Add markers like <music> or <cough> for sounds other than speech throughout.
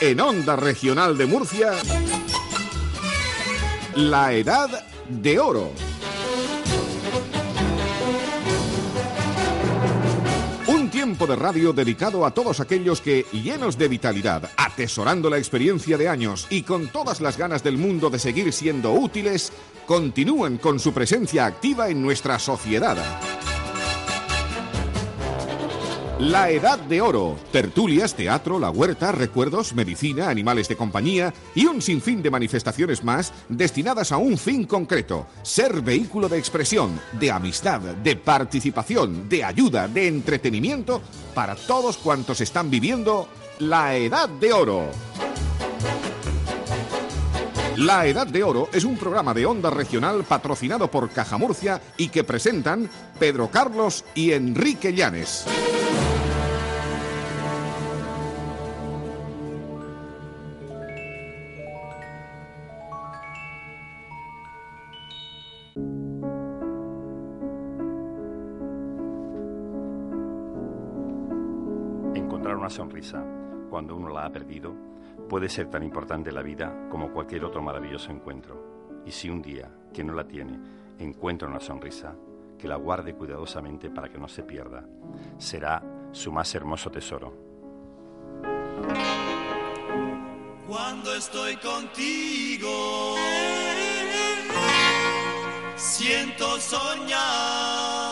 En Onda Regional de Murcia, la Edad de Oro. Un tiempo de radio dedicado a todos aquellos que, llenos de vitalidad, atesorando la experiencia de años y con todas las ganas del mundo de seguir siendo útiles, continúan con su presencia activa en nuestra sociedad. La Edad de Oro. Tertulias, teatro, la huerta, recuerdos, medicina, animales de compañía y un sinfín de manifestaciones más destinadas a un fin concreto. Ser vehículo de expresión, de amistad, de participación, de ayuda, de entretenimiento para todos cuantos están viviendo la Edad de Oro. La Edad de Oro es un programa de onda regional patrocinado por Caja Murcia y que presentan Pedro Carlos y Enrique Llanes. Una sonrisa cuando uno la ha perdido puede ser tan importante la vida como cualquier otro maravilloso encuentro. Y si un día que no la tiene encuentra una sonrisa, que la guarde cuidadosamente para que no se pierda. Será su más hermoso tesoro. Cuando estoy contigo, siento soñar.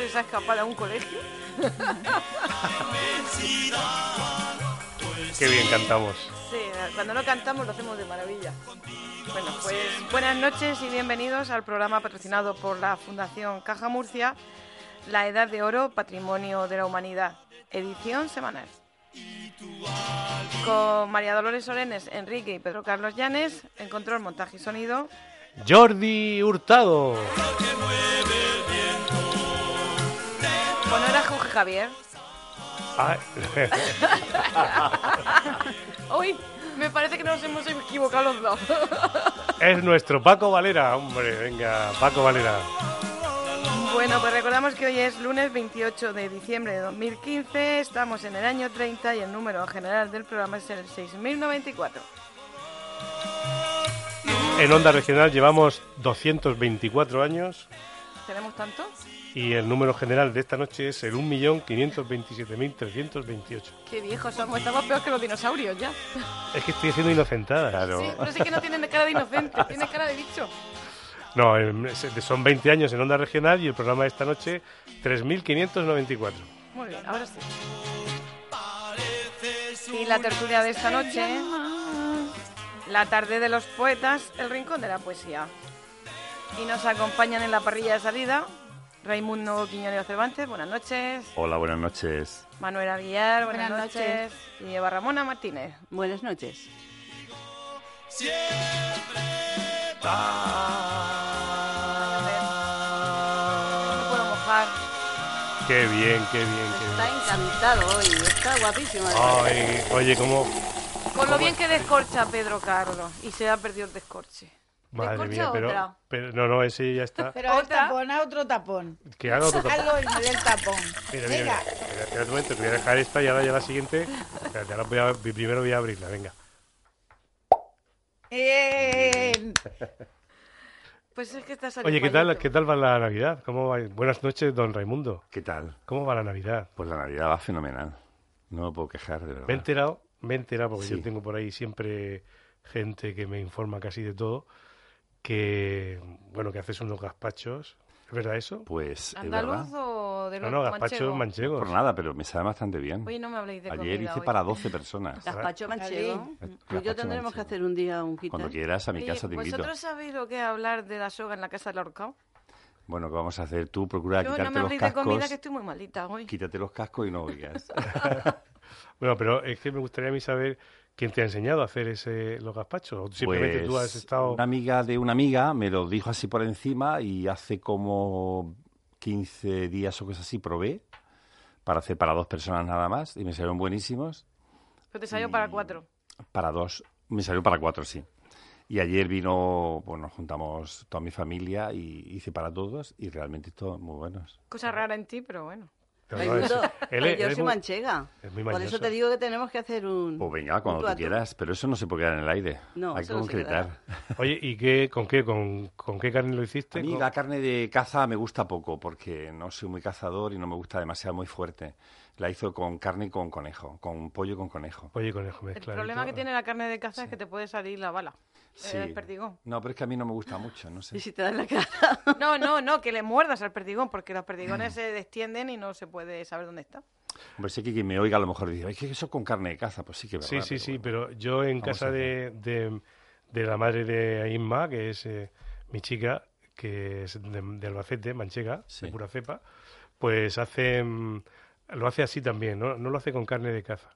Se les ha escapado a un colegio. Qué bien cantamos. Sí, cuando no cantamos lo hacemos de maravilla. Bueno, pues buenas noches y bienvenidos al programa patrocinado por la Fundación Caja Murcia, La Edad de Oro, Patrimonio de la Humanidad, edición semanal. Con María Dolores Orenes, Enrique y Pedro Carlos Llanes, en control, montaje y sonido. Jordi Hurtado. Javier. Ay. <laughs> Uy, me parece que nos hemos equivocado los dos. <laughs> es nuestro Paco Valera, hombre, venga, Paco Valera. Bueno, pues recordamos que hoy es lunes 28 de diciembre de 2015, estamos en el año 30 y el número general del programa es el 6094. En Onda Regional llevamos 224 años ¿Tenemos tanto? Y el número general de esta noche es el 1.527.328. Qué viejos somos, estamos peor que los dinosaurios ya. <laughs> Es que estoy haciendo inocentada. Claro. Sí, pero sí que no tienen cara de inocente, tiene cara de bicho. No, em, son 20 años en Onda Regional y el programa de esta noche 3.594. Muy bien, ahora sí. Y la tertulia de esta noche, la tarde de los poetas, el rincón de la poesía. Y nos acompañan en la parrilla de salida Raimundo Quiñoneo Cervantes, buenas noches. Hola, buenas noches. Manuel Aguilar, buenas, Buenas noches. Y Eva Ramona Martínez. Buenas noches. No puedo mojar. Qué bien, qué bien, qué Está bien. encantado hoy, está guapísimo. Ay, oye, cómo... Con lo bien que descorcha Pedro Carlos. Y se ha perdido el descorche. Madre mía, pero, otra? pero... No, no, ese ya está. Pero el Otra. tapón, a otro tapón. Que haga otro el del tapón. Mira, mira, mira. Espera, espera un momento, voy a dejar esta y ahora ya la siguiente. Espérate, ahora voy a, primero voy a abrirla, venga. Bien. Pues es que está saliendo Oye, ¿qué tal. ¿qué tal va la Navidad? ¿Cómo va? Buenas noches, don Raimundo. ¿Qué tal? ¿Cómo va la Navidad? Pues la Navidad va fenomenal. No me puedo quejar, de verdad. Me he enterado, me he enterado porque Sí. yo tengo por ahí siempre gente que me informa casi de todo, que, bueno, que haces unos gazpachos. ¿Es verdad eso? Pues, es ¿Andaluz verdad. o de No, los no, gazpachos manchegos? manchegos. Por nada, pero me sabe bastante bien. Oye, no me habléis de Ayer comida hice hoy. para 12 personas. <laughs> Gazpacho manchego. Tú y yo tendremos manchego. que hacer un día un kit. Cuando quieras, a mi Oye, casa te invito. ¿Vosotros sabéis lo que es hablar de la soga en la casa del ahorcado? Bueno, ¿qué vamos a hacer? Tú procura Yo no quitarte me los habléis de comida cascos. que estoy muy malita hoy. Quítate los cascos y no <laughs> oigas. <laughs> Bueno, pero es que me gustaría a mí saber quién te ha enseñado a hacer ese, los gazpachos. O simplemente tú has Pues, estado... Una amiga de una amiga me lo dijo así por encima y hace como 15 días o cosas así probé para hacer para dos personas nada más y me salieron buenísimos. Pero te salió para cuatro. Para dos, me salió para cuatro, sí. Y ayer vino, bueno, nos juntamos toda mi familia y hice para todos y realmente todos muy buenos. Cosa rara en ti, pero bueno. Él pues es- yo él soy muy- manchega. es muy Por eso te digo que tenemos que hacer un... Pues venga, cuando tú quieras, pero eso no se puede quedar en el aire. No, Hay que eso no concretar. <laughs> Oye, ¿y qué, con qué, con, con qué carne lo hiciste? A mí Con- la carne de caza me gusta poco porque no soy muy cazador y no me gusta demasiado muy fuerte. La hizo con carne y con conejo, con pollo y con conejo. Pollo y conejo El mezcladito. problema que tiene la carne de caza es que te puede salir la bala. Sí. El perdigón. No, pero es que a mí no me gusta mucho, no sé. <laughs> Y si te das la cara... No, no, no, que le muerdas al perdigón, porque los perdigones <clears throat> se destienden y no se puede saber dónde está. Hombre, sé que quien me oiga a lo mejor dice, es que eso con carne de caza, pues sí que es Sí, verdad. sí, pero sí, bueno. pero yo en Vamos casa de, de, de la madre de Inma, que es eh, mi chica, que es de, de Albacete, manchega, Sí. de pura cepa, pues hace, lo hace así también, ¿no? no lo hace con carne de caza.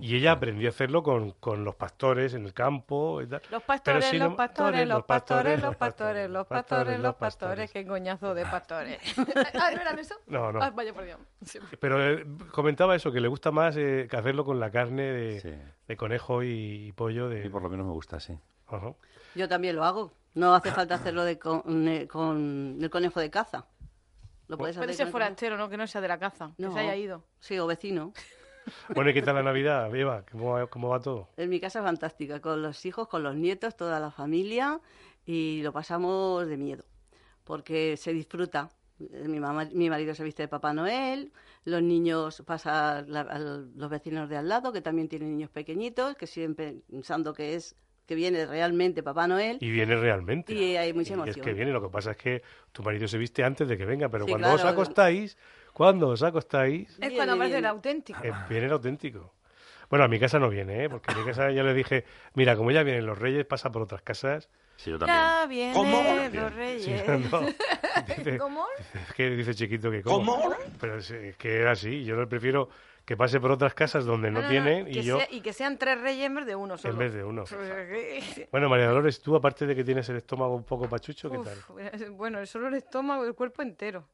Y ella aprendió a hacerlo con, con los pastores en el campo y tal. Los pastores, sí, los no- pastores, los pastores, los pastores, pastores, los pastores, los pastores. Qué coñazo de <laughs> pastores. <laughs> ah, ¿no eran eso? No, no. Ah, vaya por Dios. Sí. Pero eh, comentaba eso, que le gusta más eh, que hacerlo con la carne de, Sí. de conejo y, y pollo de... A mí por lo menos me gusta. Ajá. Yo también lo hago. No hace falta hacerlo de con, eh, con el conejo de caza. Lo puedes Puede hacer ser forastero, ¿no? Que no sea de la caza, No. que se haya ido. Sí, o vecino. Bueno, ¿y qué tal la Navidad, Eva? ¿Cómo va, cómo va todo? En mi casa es fantástica, con los hijos, con los nietos, toda la familia y lo pasamos de miedo, porque se disfruta. Eh, Mi, mamá, mi marido se viste de Papá Noel, los niños pasan la- a los vecinos de al lado, que también tienen niños pequeñitos, que siempre pensando que es que viene realmente Papá Noel. Y viene realmente. Y hay mucha Y emoción. es que viene, lo que pasa es que tu marido se viste antes de que venga, pero Sí, cuando os acostáis, cuando os acostáis, Es cuando aparece el auténtico. eh, viene el auténtico. Bueno, a mi casa no viene, ¿eh? porque a mi casa ya le dije, mira, como ya vienen los reyes, pasa por otras casas. Sí, yo también. Ya vienen ¿Cómo? los Sí, reyes. no. <laughs> Dice, ¿Cómo? es que dice chiquito que cómo. Pero es, es que era así, yo prefiero que pase por otras casas donde no, No, no, no, tienen y yo sea- y que sean tres reyes en vez de uno solo. en vez de uno. <laughs> Bueno, María Dolores, tú aparte de que tienes el estómago un poco pachucho, ¿qué tal? <laughs> Bueno, solo el estómago y el cuerpo entero.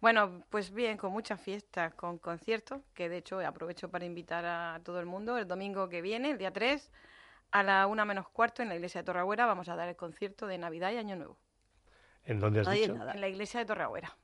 Bueno, pues bien, con muchas fiestas, con conciertos, que de hecho aprovecho para invitar a todo el mundo. El domingo que viene, el día 3, a la una menos cuarto, en la iglesia de Torreagüera, vamos a dar el concierto de Navidad y Año Nuevo. ¿En dónde has Ahí dicho? en la iglesia de Torreagüera.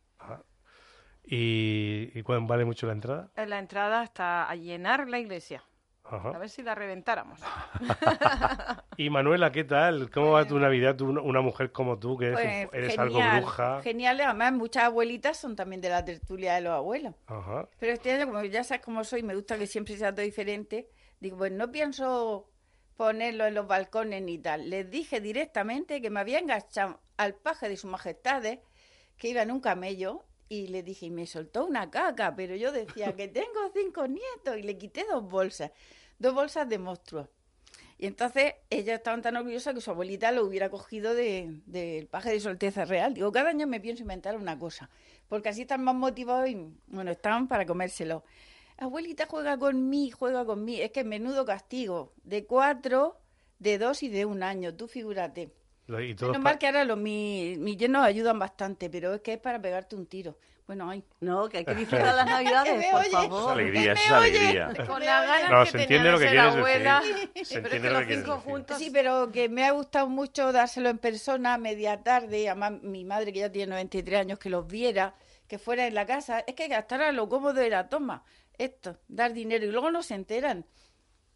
¿Y, y cuánto vale mucho la entrada? En la entrada hasta a llenar la iglesia. A ver si la reventáramos. <laughs> Y Manuela, ¿qué tal? ¿Cómo va tu Navidad? Tú, una- mujer como tú, que eres, Pues, eres algo bruja. Genial, además muchas abuelitas son también de la tertulia de los abuelos. Ajá. Pero este año, como ya sabes cómo soy, me gusta que siempre sea todo diferente. Digo, pues no pienso ponerlo en los balcones ni tal. Les dije directamente que me había enganchado al paje de su majestad, que iba en un camello, y le dije, y me soltó una caca, pero yo decía que <laughs> tengo cinco nietos, y le quité dos bolsas, dos bolsas de monstruos. Y entonces ellos estaban tan orgullosas que su abuelita lo hubiera cogido del de, del paje de su Alteza Real. Digo, cada año me pienso inventar una cosa, porque así están más motivados y, bueno, están para comérselo. Abuelita juega con mí, juega con mí. Es que menudo castigo. De cuatro, de dos y de un año. Tú figúrate. Y todos Menos mal que ahora los, mis, mis yernos ayudan bastante, pero es que es para pegarte un tiro. Bueno, ay. No, que hay que <laughs> disfrutar las navidades, por oye. Es favor. alegría, es alegría. Con las ganas No, que se entiende de lo que ser quieres abuela. decir. Se Pero es que lo los que cinco decir. juntos... Sí, pero que me ha gustado mucho dárselo en persona, media tarde, además mi madre que ya tiene 93 años, que los viera, que fuera en la casa. Es que gastar a lo cómodo era, toma, esto, dar dinero, y luego no se enteran.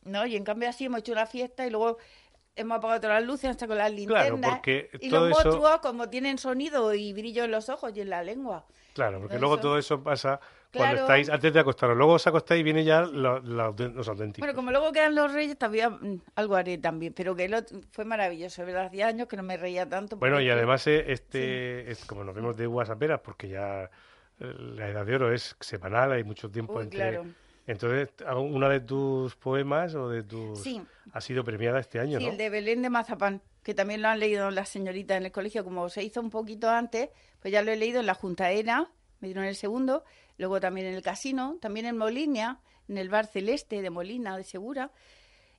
¿No? Y en cambio así hemos hecho una fiesta y luego hemos apagado todas las luces hasta con las Claro, linternas. porque y todo los eso- monstruos como tienen sonido y brillo en los ojos y en la lengua. Claro, porque luego todo eso pasa Cuando Claro. estáis antes de acostaros. Luego os acostáis y viene ya lo- lo- los auténticos. Bueno, como luego quedan los reyes, todavía mm, algo haré también. Pero que otro- fue maravilloso. ¿verdad? Hacía años que no me reía tanto. Bueno, y además eh, este, es como nos vemos de whatsapperas, porque ya eh, la edad de oro es semanal, hay mucho tiempo Uy, entre... claro. Entonces, una de tus poemas o de tus... Sí. Ha sido premiada este año, Sí, ¿no? el de Belén de Mazapán, que también lo han leído las señoritas en el colegio. Como se hizo un poquito antes, pues ya lo he leído en la Juntaera, me dieron el segundo. Luego también en el casino, también en Molinia, en el bar Celeste de Molina, de Segura.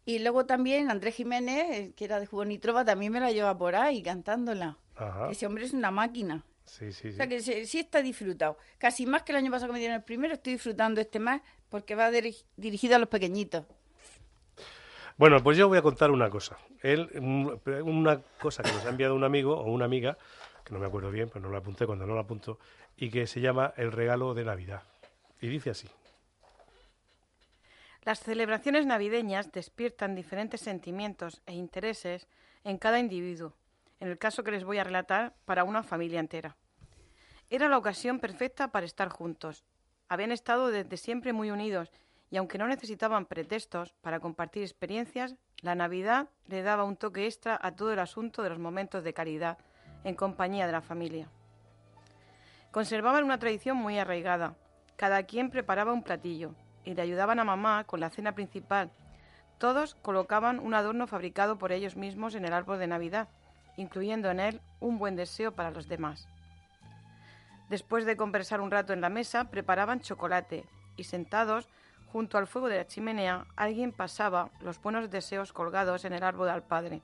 Y luego también Andrés Jiménez, eh, que era de Jugón y Trova, también me la lleva por ahí cantándola. Ajá. Ese hombre es una máquina. Sí, sí, O sí. sea que sí está disfrutado. Casi más que el año pasado que me dieron el primero, estoy disfrutando este más porque va diri- dirigido a los pequeñitos. Bueno, pues yo voy a contar una cosa. Él, un- una cosa que nos ha enviado un amigo o una amiga, que no me acuerdo bien, pero no lo apunté cuando no lo apunto, y que se llama El regalo de Navidad. Y dice así. Las celebraciones navideñas despiertan diferentes sentimientos e intereses en cada individuo, en el caso que les voy a relatar para una familia entera. Era la ocasión perfecta para estar juntos. Habían estado desde siempre muy unidos y aunque no necesitaban pretextos para compartir experiencias, la Navidad le daba un toque extra a todo el asunto de los momentos de caridad en compañía de la familia. Conservaban una tradición muy arraigada. Cada quien preparaba un platillo y le ayudaban a mamá con la cena principal. Todos colocaban un adorno fabricado por ellos mismos en el árbol de Navidad, incluyendo en él un buen deseo para los demás. Después de conversar un rato en la mesa, preparaban chocolate y sentados junto al fuego de la chimenea, alguien pasaba los buenos deseos colgados en el árbol al padre,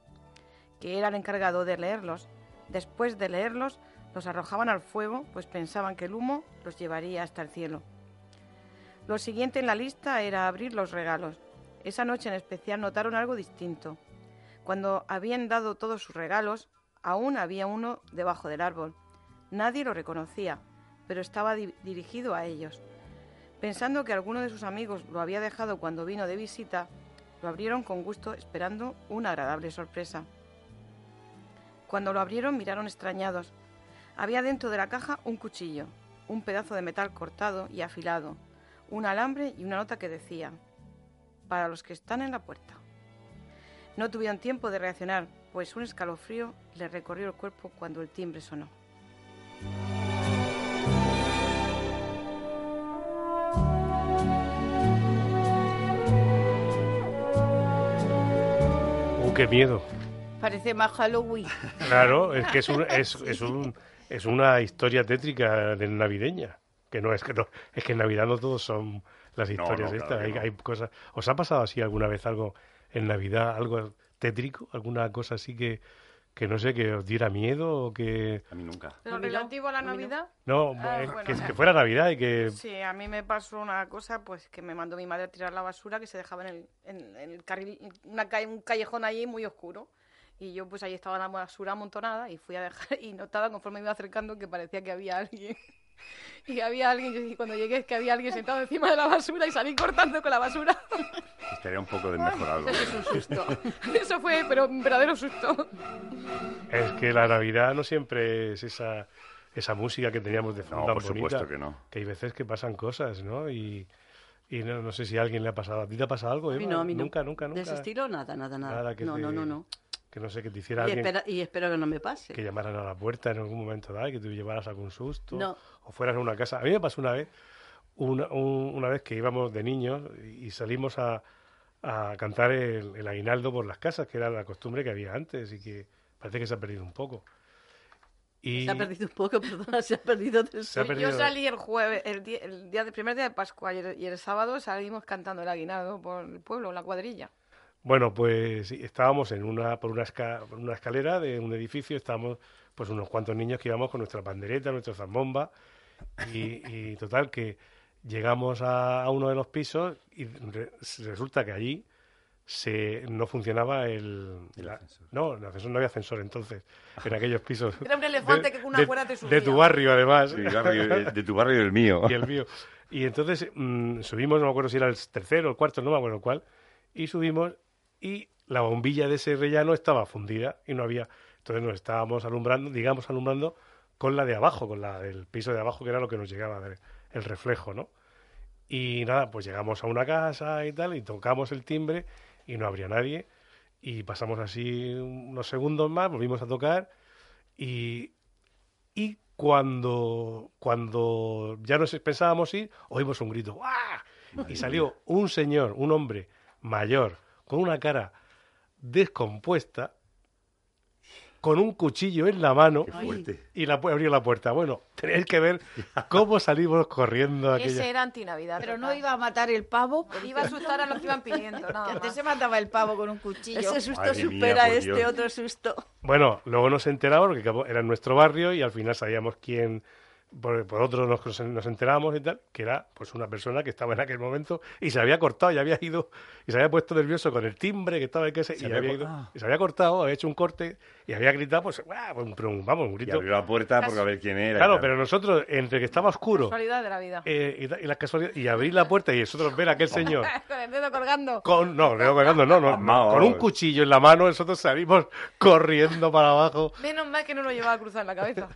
que era el encargado de leerlos. Después de leerlos, los arrojaban al fuego, pues pensaban que el humo los llevaría hasta el cielo. Lo siguiente en la lista era abrir los regalos. Esa noche en especial notaron algo distinto. Cuando habían dado todos sus regalos, aún había uno debajo del árbol. Nadie lo reconocía, pero estaba di- dirigido a ellos. Pensando que alguno de sus amigos lo había dejado cuando vino de visita, lo abrieron con gusto esperando una agradable sorpresa. Cuando lo abrieron miraron extrañados. Había dentro de la caja un cuchillo, un pedazo de metal cortado y afilado, un alambre y una nota que decía, para los que están en la puerta. No tuvieron tiempo de reaccionar, pues un escalofrío les recorrió el cuerpo cuando el timbre sonó. ¡Uh, qué miedo! Parece más Halloween. Claro, es que es, un, es, <laughs> es, un, es una historia tétrica de navideña. Que no es que no, es que en Navidad no todos son las historias no, estas. claro que hay, no. hay cosas. ¿Os ha pasado así alguna vez algo en Navidad, algo tétrico, alguna cosa así que, que no sé, que os diera miedo o que A mí nunca. ¿Pero relativo a la. Navidad? no, Ah, eh, bueno. que, que fuera Navidad y que Sí, a mí me pasó una cosa, pues que me mandó mi madre a tirar la basura que se dejaba en el, en, en el carril, una calle, un callejón allí muy oscuro. Y yo pues ahí estaba la basura amontonada y fui a dejar y notaba conforme me iba acercando que parecía que había alguien. Y había alguien, y cuando llegué es que había alguien sentado encima de la basura y salí cortando con la basura. Estaría un poco desmejorado. Eso es un susto. Eso fue, pero un verdadero susto. es que la Navidad no siempre es esa, esa música que teníamos de fondo No, por supuesto bonita, que no. que hay veces que pasan cosas, ¿no? Y, y no, no sé si a alguien le ha pasado. ¿A ti te ha pasado algo, A mí Eva? no, a mí no. Nunca, nunca, nunca. De ese estilo, nada, nada, nada. Nada que no, te- no, no, no. Que no sé, que te hiciera Y, alguien espera- y espero que no me pase. que llamaran a la puerta en algún momento dado que tú llevaras algún susto No. o fueras a una casa. A mí me pasó una vez, una, un- una vez que íbamos de niños y salimos a, a cantar el, el aguinaldo por las casas, que era la costumbre que había antes y que parece que se ha perdido un poco. Y Se ha perdido un poco, <laughs> perdona, se ha perdido del Se ha sueño. perdido. Yo salí el jueves, el día, el día del primer día de Pascua y el, y el sábado salimos cantando el aguinaldo por el pueblo, la cuadrilla. Bueno, pues estábamos en una, por, una esca- por una escalera de un edificio, estábamos pues unos cuantos niños que íbamos con nuestra pandereta, nuestra zambomba, y, y total que llegamos a, a uno de los pisos y re- resulta que allí se, no funcionaba el... El la- ascensor. no, el ascensor no había ascensor entonces, en aquellos pisos. <laughs> Era un elefante que con una de- cuerda te De subía. tu barrio, además. Sí, barrio, de tu barrio y del mío. <laughs> y el mío. Y entonces mm, subimos, no me acuerdo si era el tercero o el cuarto, no me acuerdo cuál, y subimos y la bombilla de ese rellano estaba fundida y no había. Entonces nos estábamos alumbrando, digamos, alumbrando con la de abajo, con la del piso de abajo, que era lo que nos llegaba, el reflejo, ¿no? Y nada, pues llegamos a una casa y tal, y tocamos el timbre y no habría nadie. Y pasamos así unos segundos más, volvimos a tocar y, y cuando, cuando ya nos pensábamos ir, oímos un grito. ¡Guau! Y salió un señor, un hombre mayor, con una cara descompuesta, con un cuchillo en la mano y la, abrió la puerta. Bueno, <laughs> tenéis que ver <laughs> cómo salimos corriendo. Aquella... Ese era antinavidad. Pero no iba a matar el pavo. Iba a asustar a los que iban <laughs> pidiendo. Nada Que antes se mataba el pavo con un cuchillo. Ese susto Madre supera este Dios. otro susto. Bueno, luego nos enteramos porque era en nuestro barrio y al final sabíamos quién, por, por otros nos, nos enteramos y tal, que era pues una persona que estaba en aquel momento y se había cortado y había ido y se había puesto nervioso con el timbre que estaba en que se, y, había ido, ah. y se había cortado, había hecho un corte y había gritado, pues, un- vamos, un Y grito. abrió la puerta porque a ver quién era. y Claro, pero nosotros, entre que estaba oscuro Casualidad de la vida. eh, y, y las casualidades, y abrir la puerta y nosotros ver a aquel señor <laughs> Con el dedo colgando. con, no, no, colgando, no, no, <laughs> con un cuchillo en la mano, nosotros salimos corriendo para abajo. Menos mal que no lo llevaba cruzado en la cabeza.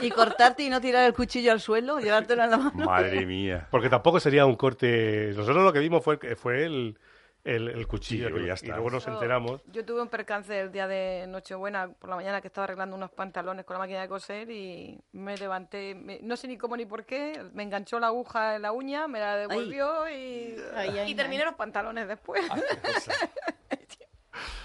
Y, y cortarte y no tirar el cuchillo al suelo, llevártelo en la mano. Madre mía. Porque tampoco sería un corte. Nosotros lo que vimos fue, fue el, el, el cuchillo. Sí, ya y está. luego nos Yo- enteramos. Yo tuve un percance el día de Nochebuena por la mañana que estaba arreglando unos pantalones con la máquina de coser y me levanté, me- no sé ni cómo ni por qué, me enganchó la aguja en la uña, me la devolvió y, Ay, ay, y terminé ay. los pantalones después. <laughs>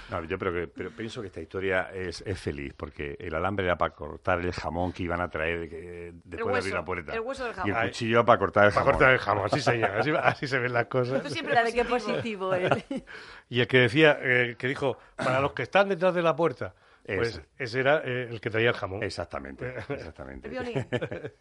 No, yo pero que, pero pienso que esta historia es, es feliz, porque el alambre era para cortar el jamón que iban a traer que- después de abrir hueso, la puerta. el hueso del Y jamón. el Ay. cuchillo para cortar el Para jamón. cortar el jamón, así se llama, así, así se ven las cosas. Tú siempre Mira de qué positivo. positivo él. Y el que decía, eh, que dijo, para los que están detrás de la puerta, pues Ese. ese era eh, el que traía el jamón. Exactamente, <laughs> exactamente. El violín. <laughs>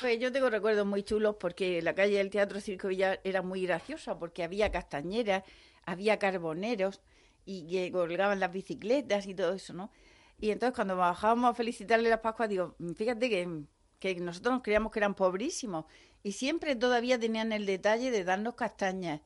Pues yo tengo recuerdos muy chulos porque la calle del Teatro Circo Villar era muy graciosa porque había castañeras, había carboneros y que colgaban las bicicletas y todo eso, ¿no? Y entonces cuando bajábamos a felicitarle las Pascuas, digo, "Mm, fíjate que, que nosotros nos creíamos que eran pobrísimos y siempre todavía tenían el detalle de darnos castañas.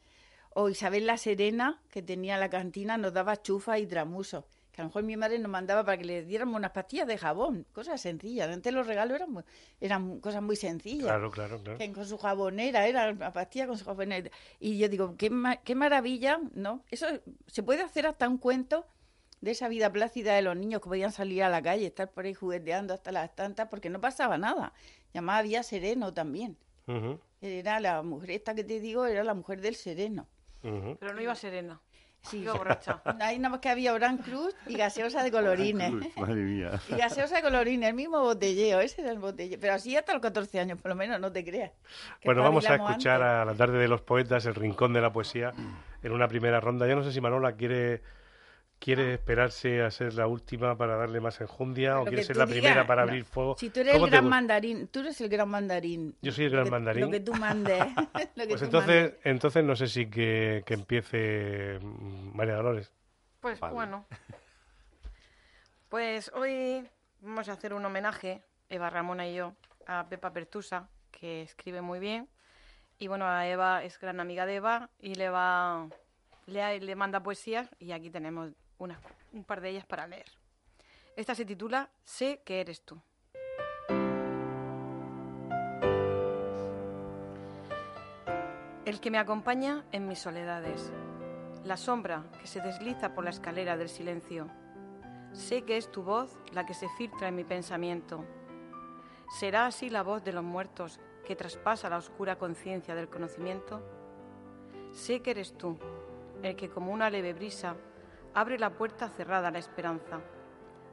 O Isabel la Serena, que tenía la cantina, nos daba chufas y tramusos. Que a lo mejor mi madre nos mandaba para que le diéramos unas pastillas de jabón, cosas sencillas. Antes los regalos eran, muy- eran cosas muy sencillas. Claro, claro, claro. Que con su jabonera, era la pastilla con su jabonera. Y yo digo, qué, ma- qué maravilla, ¿no? Eso se puede hacer hasta un cuento de esa vida plácida de los niños que podían salir a la calle, estar por ahí jugueteando hasta las tantas, porque no pasaba nada. Llamaba había sereno también. Era la mujer esta que te digo, era la mujer del sereno. Pero no iba serena. Sí. Iba borracha. Ahí nada más que había Oran Cruz y gaseosa de colorines. Madre mía. Y gaseosa de colorines, el mismo botelleo, ese era el botelleo. Pero así hasta los 14 años, por lo menos, no te creas. Bueno, vamos a escuchar antes. a la tarde de los poetas, el rincón de la poesía, en una primera ronda. Yo no sé si Manola quiere, quiere esperarse a ser la última para darle más enjundia o quiere ser la digas, primera para no. abrir fuego. Si tú eres ¿Cómo el gran mandarín, tú eres el gran mandarín. Yo soy el Lo gran que- mandarín. Lo que tú mandes. <laughs> lo que Pues tú entonces, mandes. entonces no sé si que, que empiece mm, María Dolores. Pues Vale. bueno. Pues hoy vamos a hacer un homenaje, Eva Ramona y yo, a Pepa Pertusa, que escribe muy bien. Y bueno, a Eva es gran amiga de Eva y le va le, le manda poesías y aquí tenemos unas, un par de ellas para leer. Esta se titula Sé que eres tú. El que me acompaña en mis soledades, la sombra que se desliza por la escalera del silencio. Sé que es tu voz la que se filtra en mi pensamiento. ¿Será así la voz de los muertos que traspasa la oscura conciencia del conocimiento? Sé que eres tú, el que como una leve brisa abre la puerta cerrada a la esperanza,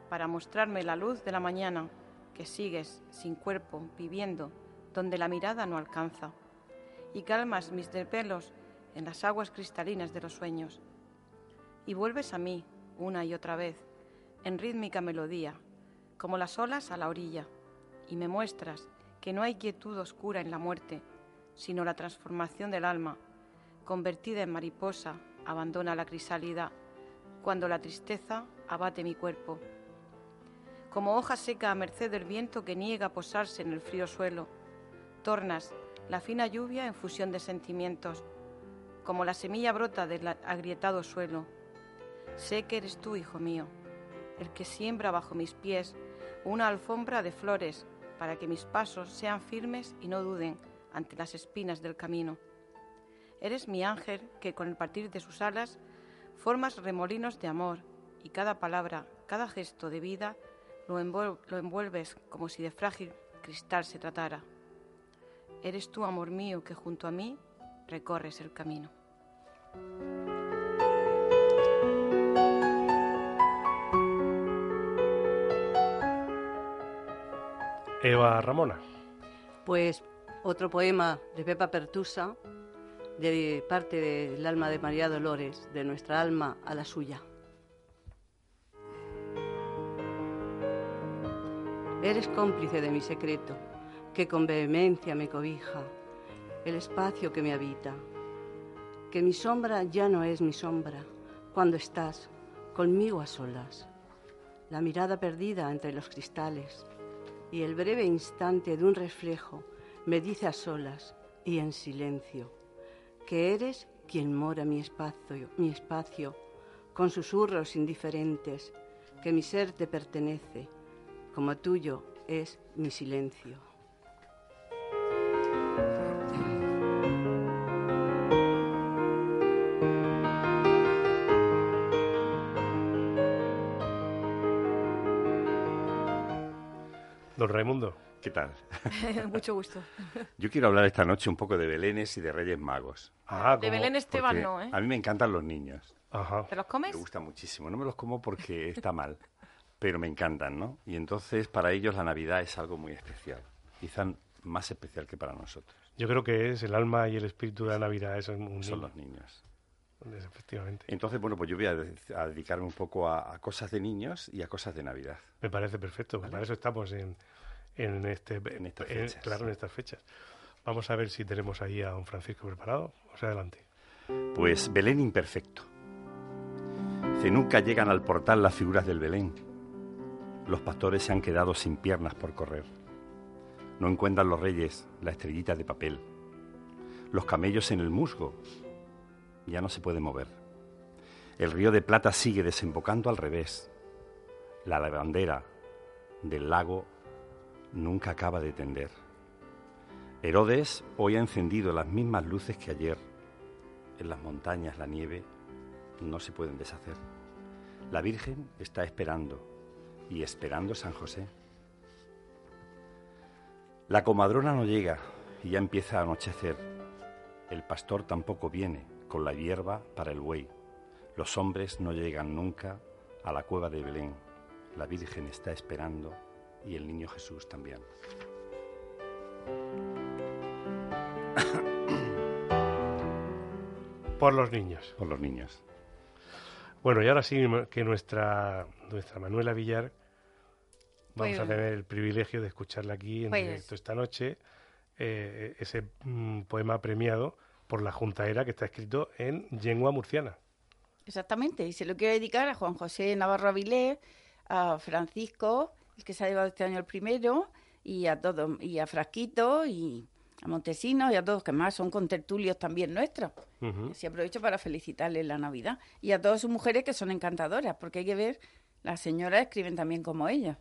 para mostrarme la luz de la mañana que sigues sin cuerpo viviendo donde la mirada no alcanza, y calmas mis desvelos en las aguas cristalinas de los sueños. Y vuelves a mí una y otra vez, en rítmica melodía, como las olas a la orilla, y me muestras que no hay quietud oscura en la muerte, sino la transformación del alma, convertida en mariposa, abandona la crisálida, cuando la tristeza abate mi cuerpo. Como hoja seca a merced del viento que niega posarse en el frío suelo, tornas la fina lluvia en fusión de sentimientos, como la semilla brota del agrietado suelo. Sé que eres tú, hijo mío, el que siembra bajo mis pies una alfombra de flores para que mis pasos sean firmes y no duden ante las espinas del camino. Eres mi ángel que con el partir de sus alas formas remolinos de amor y cada palabra, cada gesto de vida lo, envuel- lo envuelves como si de frágil cristal se tratara. Eres tú, amor mío, que junto a mí recorres el camino. Eva Ramona. Pues otro poema de Pepa Pertusa, de parte del alma de María Dolores, de nuestra alma a la suya. Eres cómplice de mi secreto, que con vehemencia me cobija, el espacio que me habita, que mi sombra ya no es mi sombra cuando estás conmigo a solas, la mirada perdida entre los cristales y el breve instante de un reflejo me dice a solas y en silencio que eres quien mora mi espacio, mi espacio, con susurros indiferentes, que mi ser te pertenece, como tuyo es mi silencio. Don Raimundo. ¿Qué tal? <laughs> Mucho gusto. <laughs> Yo quiero hablar esta noche un poco de Belenes y de Reyes Magos. Ah, De Belén Esteban no, ¿eh? A mí me encantan los niños. Ajá. ¿Te los comes? Me gusta muchísimo. No me los como porque está mal, pero me encantan, ¿no? Y entonces para ellos la Navidad es algo muy especial. Quizá más especial que para nosotros. Yo creo que es el alma y el espíritu de la Navidad. Eso es un Son niño. los niños. Efectivamente. Entonces, bueno, pues yo voy a, de- a dedicarme un poco a, a cosas de niños y a cosas de Navidad. Me parece perfecto. Para eso estamos en, en este, En estas en- fechas. claro, en estas fechas. Vamos a ver si tenemos ahí a don Francisco preparado. Sea, adelante. Pues Belén imperfecto. Nunca llegan al portal las figuras del Belén. Los pastores se han quedado sin piernas por correr. No encuentran los reyes la estrellita de papel. Los camellos en el musgo ya no se puede mover. El río de plata sigue desembocando al revés. La lavandera del lago nunca acaba de tender. Herodes hoy ha encendido las mismas luces que ayer. En las montañas la nieve no se pueden deshacer. La Virgen está esperando y esperando San José. La comadrona no llega y ya empieza a anochecer. El pastor tampoco viene con la hierba para el buey. Los hombres no llegan nunca a la cueva de Belén. La Virgen está esperando y el niño Jesús también. Por los niños. Por los niños. Bueno, y ahora sí que nuestra, nuestra Manuela Villar vamos Pues- a tener el privilegio de escucharla aquí en Pues- directo esta noche. eh, ese mm, poema premiado por la Juntaera que está escrito en lengua murciana. Exactamente, y se lo quiero dedicar a Juan José Navarro Avilés, a Francisco, el que se ha llevado este año el primero, y a todos, y a Frasquito, y a Montesinos, y a todos, que más son contertulios también nuestros. Ujú. Así aprovecho para felicitarles la Navidad. Y a todas sus mujeres que son encantadoras, porque hay que ver, las señoras escriben también como ellas.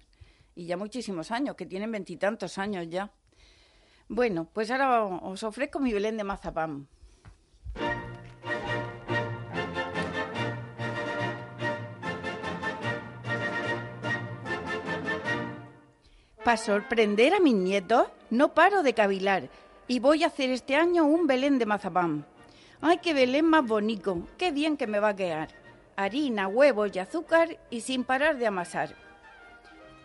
Y ya muchísimos años, que tienen veintitantos años ya. Bueno, pues ahora os ofrezco mi Belén de mazapán. Para sorprender a mis nietos, no paro de cavilar y voy a hacer este año un Belén de mazapán. ¡Ay, qué Belén más bonito! ¡Qué bien que me va a quedar! Harina, huevos y azúcar y sin parar de amasar.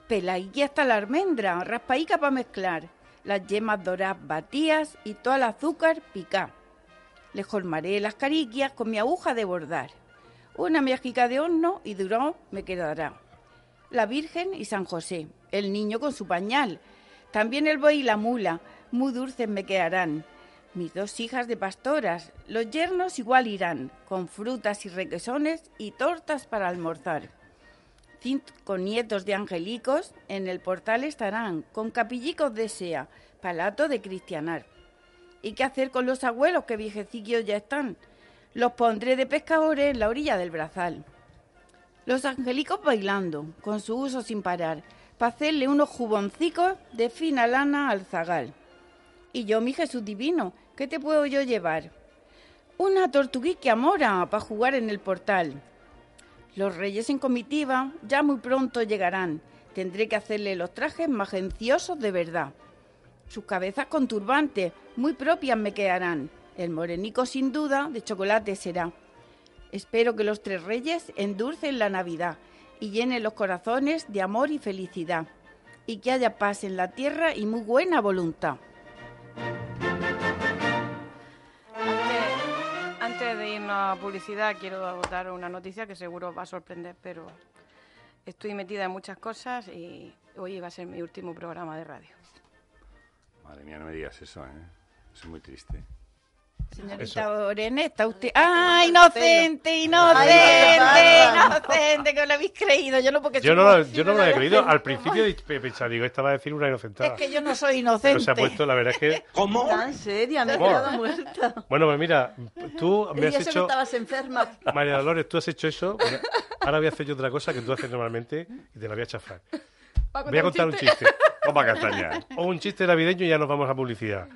Pelaí hasta la almendra, raspaica para mezclar, las yemas doradas batías y todo el azúcar picá. Le colmaré las cariquias con mi aguja de bordar. Una miajica de horno y duró me quedará. La Virgen y San José, el niño con su pañal. También el buey y la mula, muy dulces me quedarán. Mis dos hijas de pastoras, los yernos igual irán, con frutas y requesones y tortas para almorzar. Cinco nietos de angelicos en el portal estarán, con capillicos de sea, palato de cristianar. ¿Y qué hacer con los abuelos que viejecillos ya están? Los pondré de pescadores en la orilla del brazal. Los angelicos bailando, con su uso sin parar, para hacerle unos juboncicos de fina lana al zagal. Y yo, mi Jesús divino, ¿qué te puedo yo llevar? una tortuguica mora para jugar en el portal. Los reyes en comitiva ya muy pronto llegarán. Tendré que hacerle los trajes magenciosos de verdad. Sus cabezas con turbante, muy propias me quedarán. El morenico sin duda de chocolate será. Espero que los tres reyes endulcen la Navidad y llenen los corazones de amor y felicidad. Y que haya paz en la tierra y muy buena voluntad. Antes, antes de irnos a publicidad, quiero dar una noticia que seguro va a sorprender, pero estoy metida en muchas cosas y hoy va a ser mi último programa de radio. Madre mía, no me digas eso, ¿eh? Eso es muy triste. Señorita Orene, está usted. ¡Ah, inocente, inocente, inocente! Que lo habéis creído. Yo no, porque Yo no, lo- yo no lo había creído. Al principio he pensado, digo, esta va a decir una inocentada. Es que yo no soy Pero inocente. se ha puesto, la verdad es que... Tan seria, me he ¿Cómo? quedado muerta. Bueno, pues mira, tú me has hecho... estabas enferma. María Dolores, tú has hecho eso. Bueno, ahora voy a hacer yo otra cosa que tú haces normalmente y te la voy a chafar. Voy a contar un chiste. Toma castaña. O un chiste navideño y ya nos vamos a publicidad.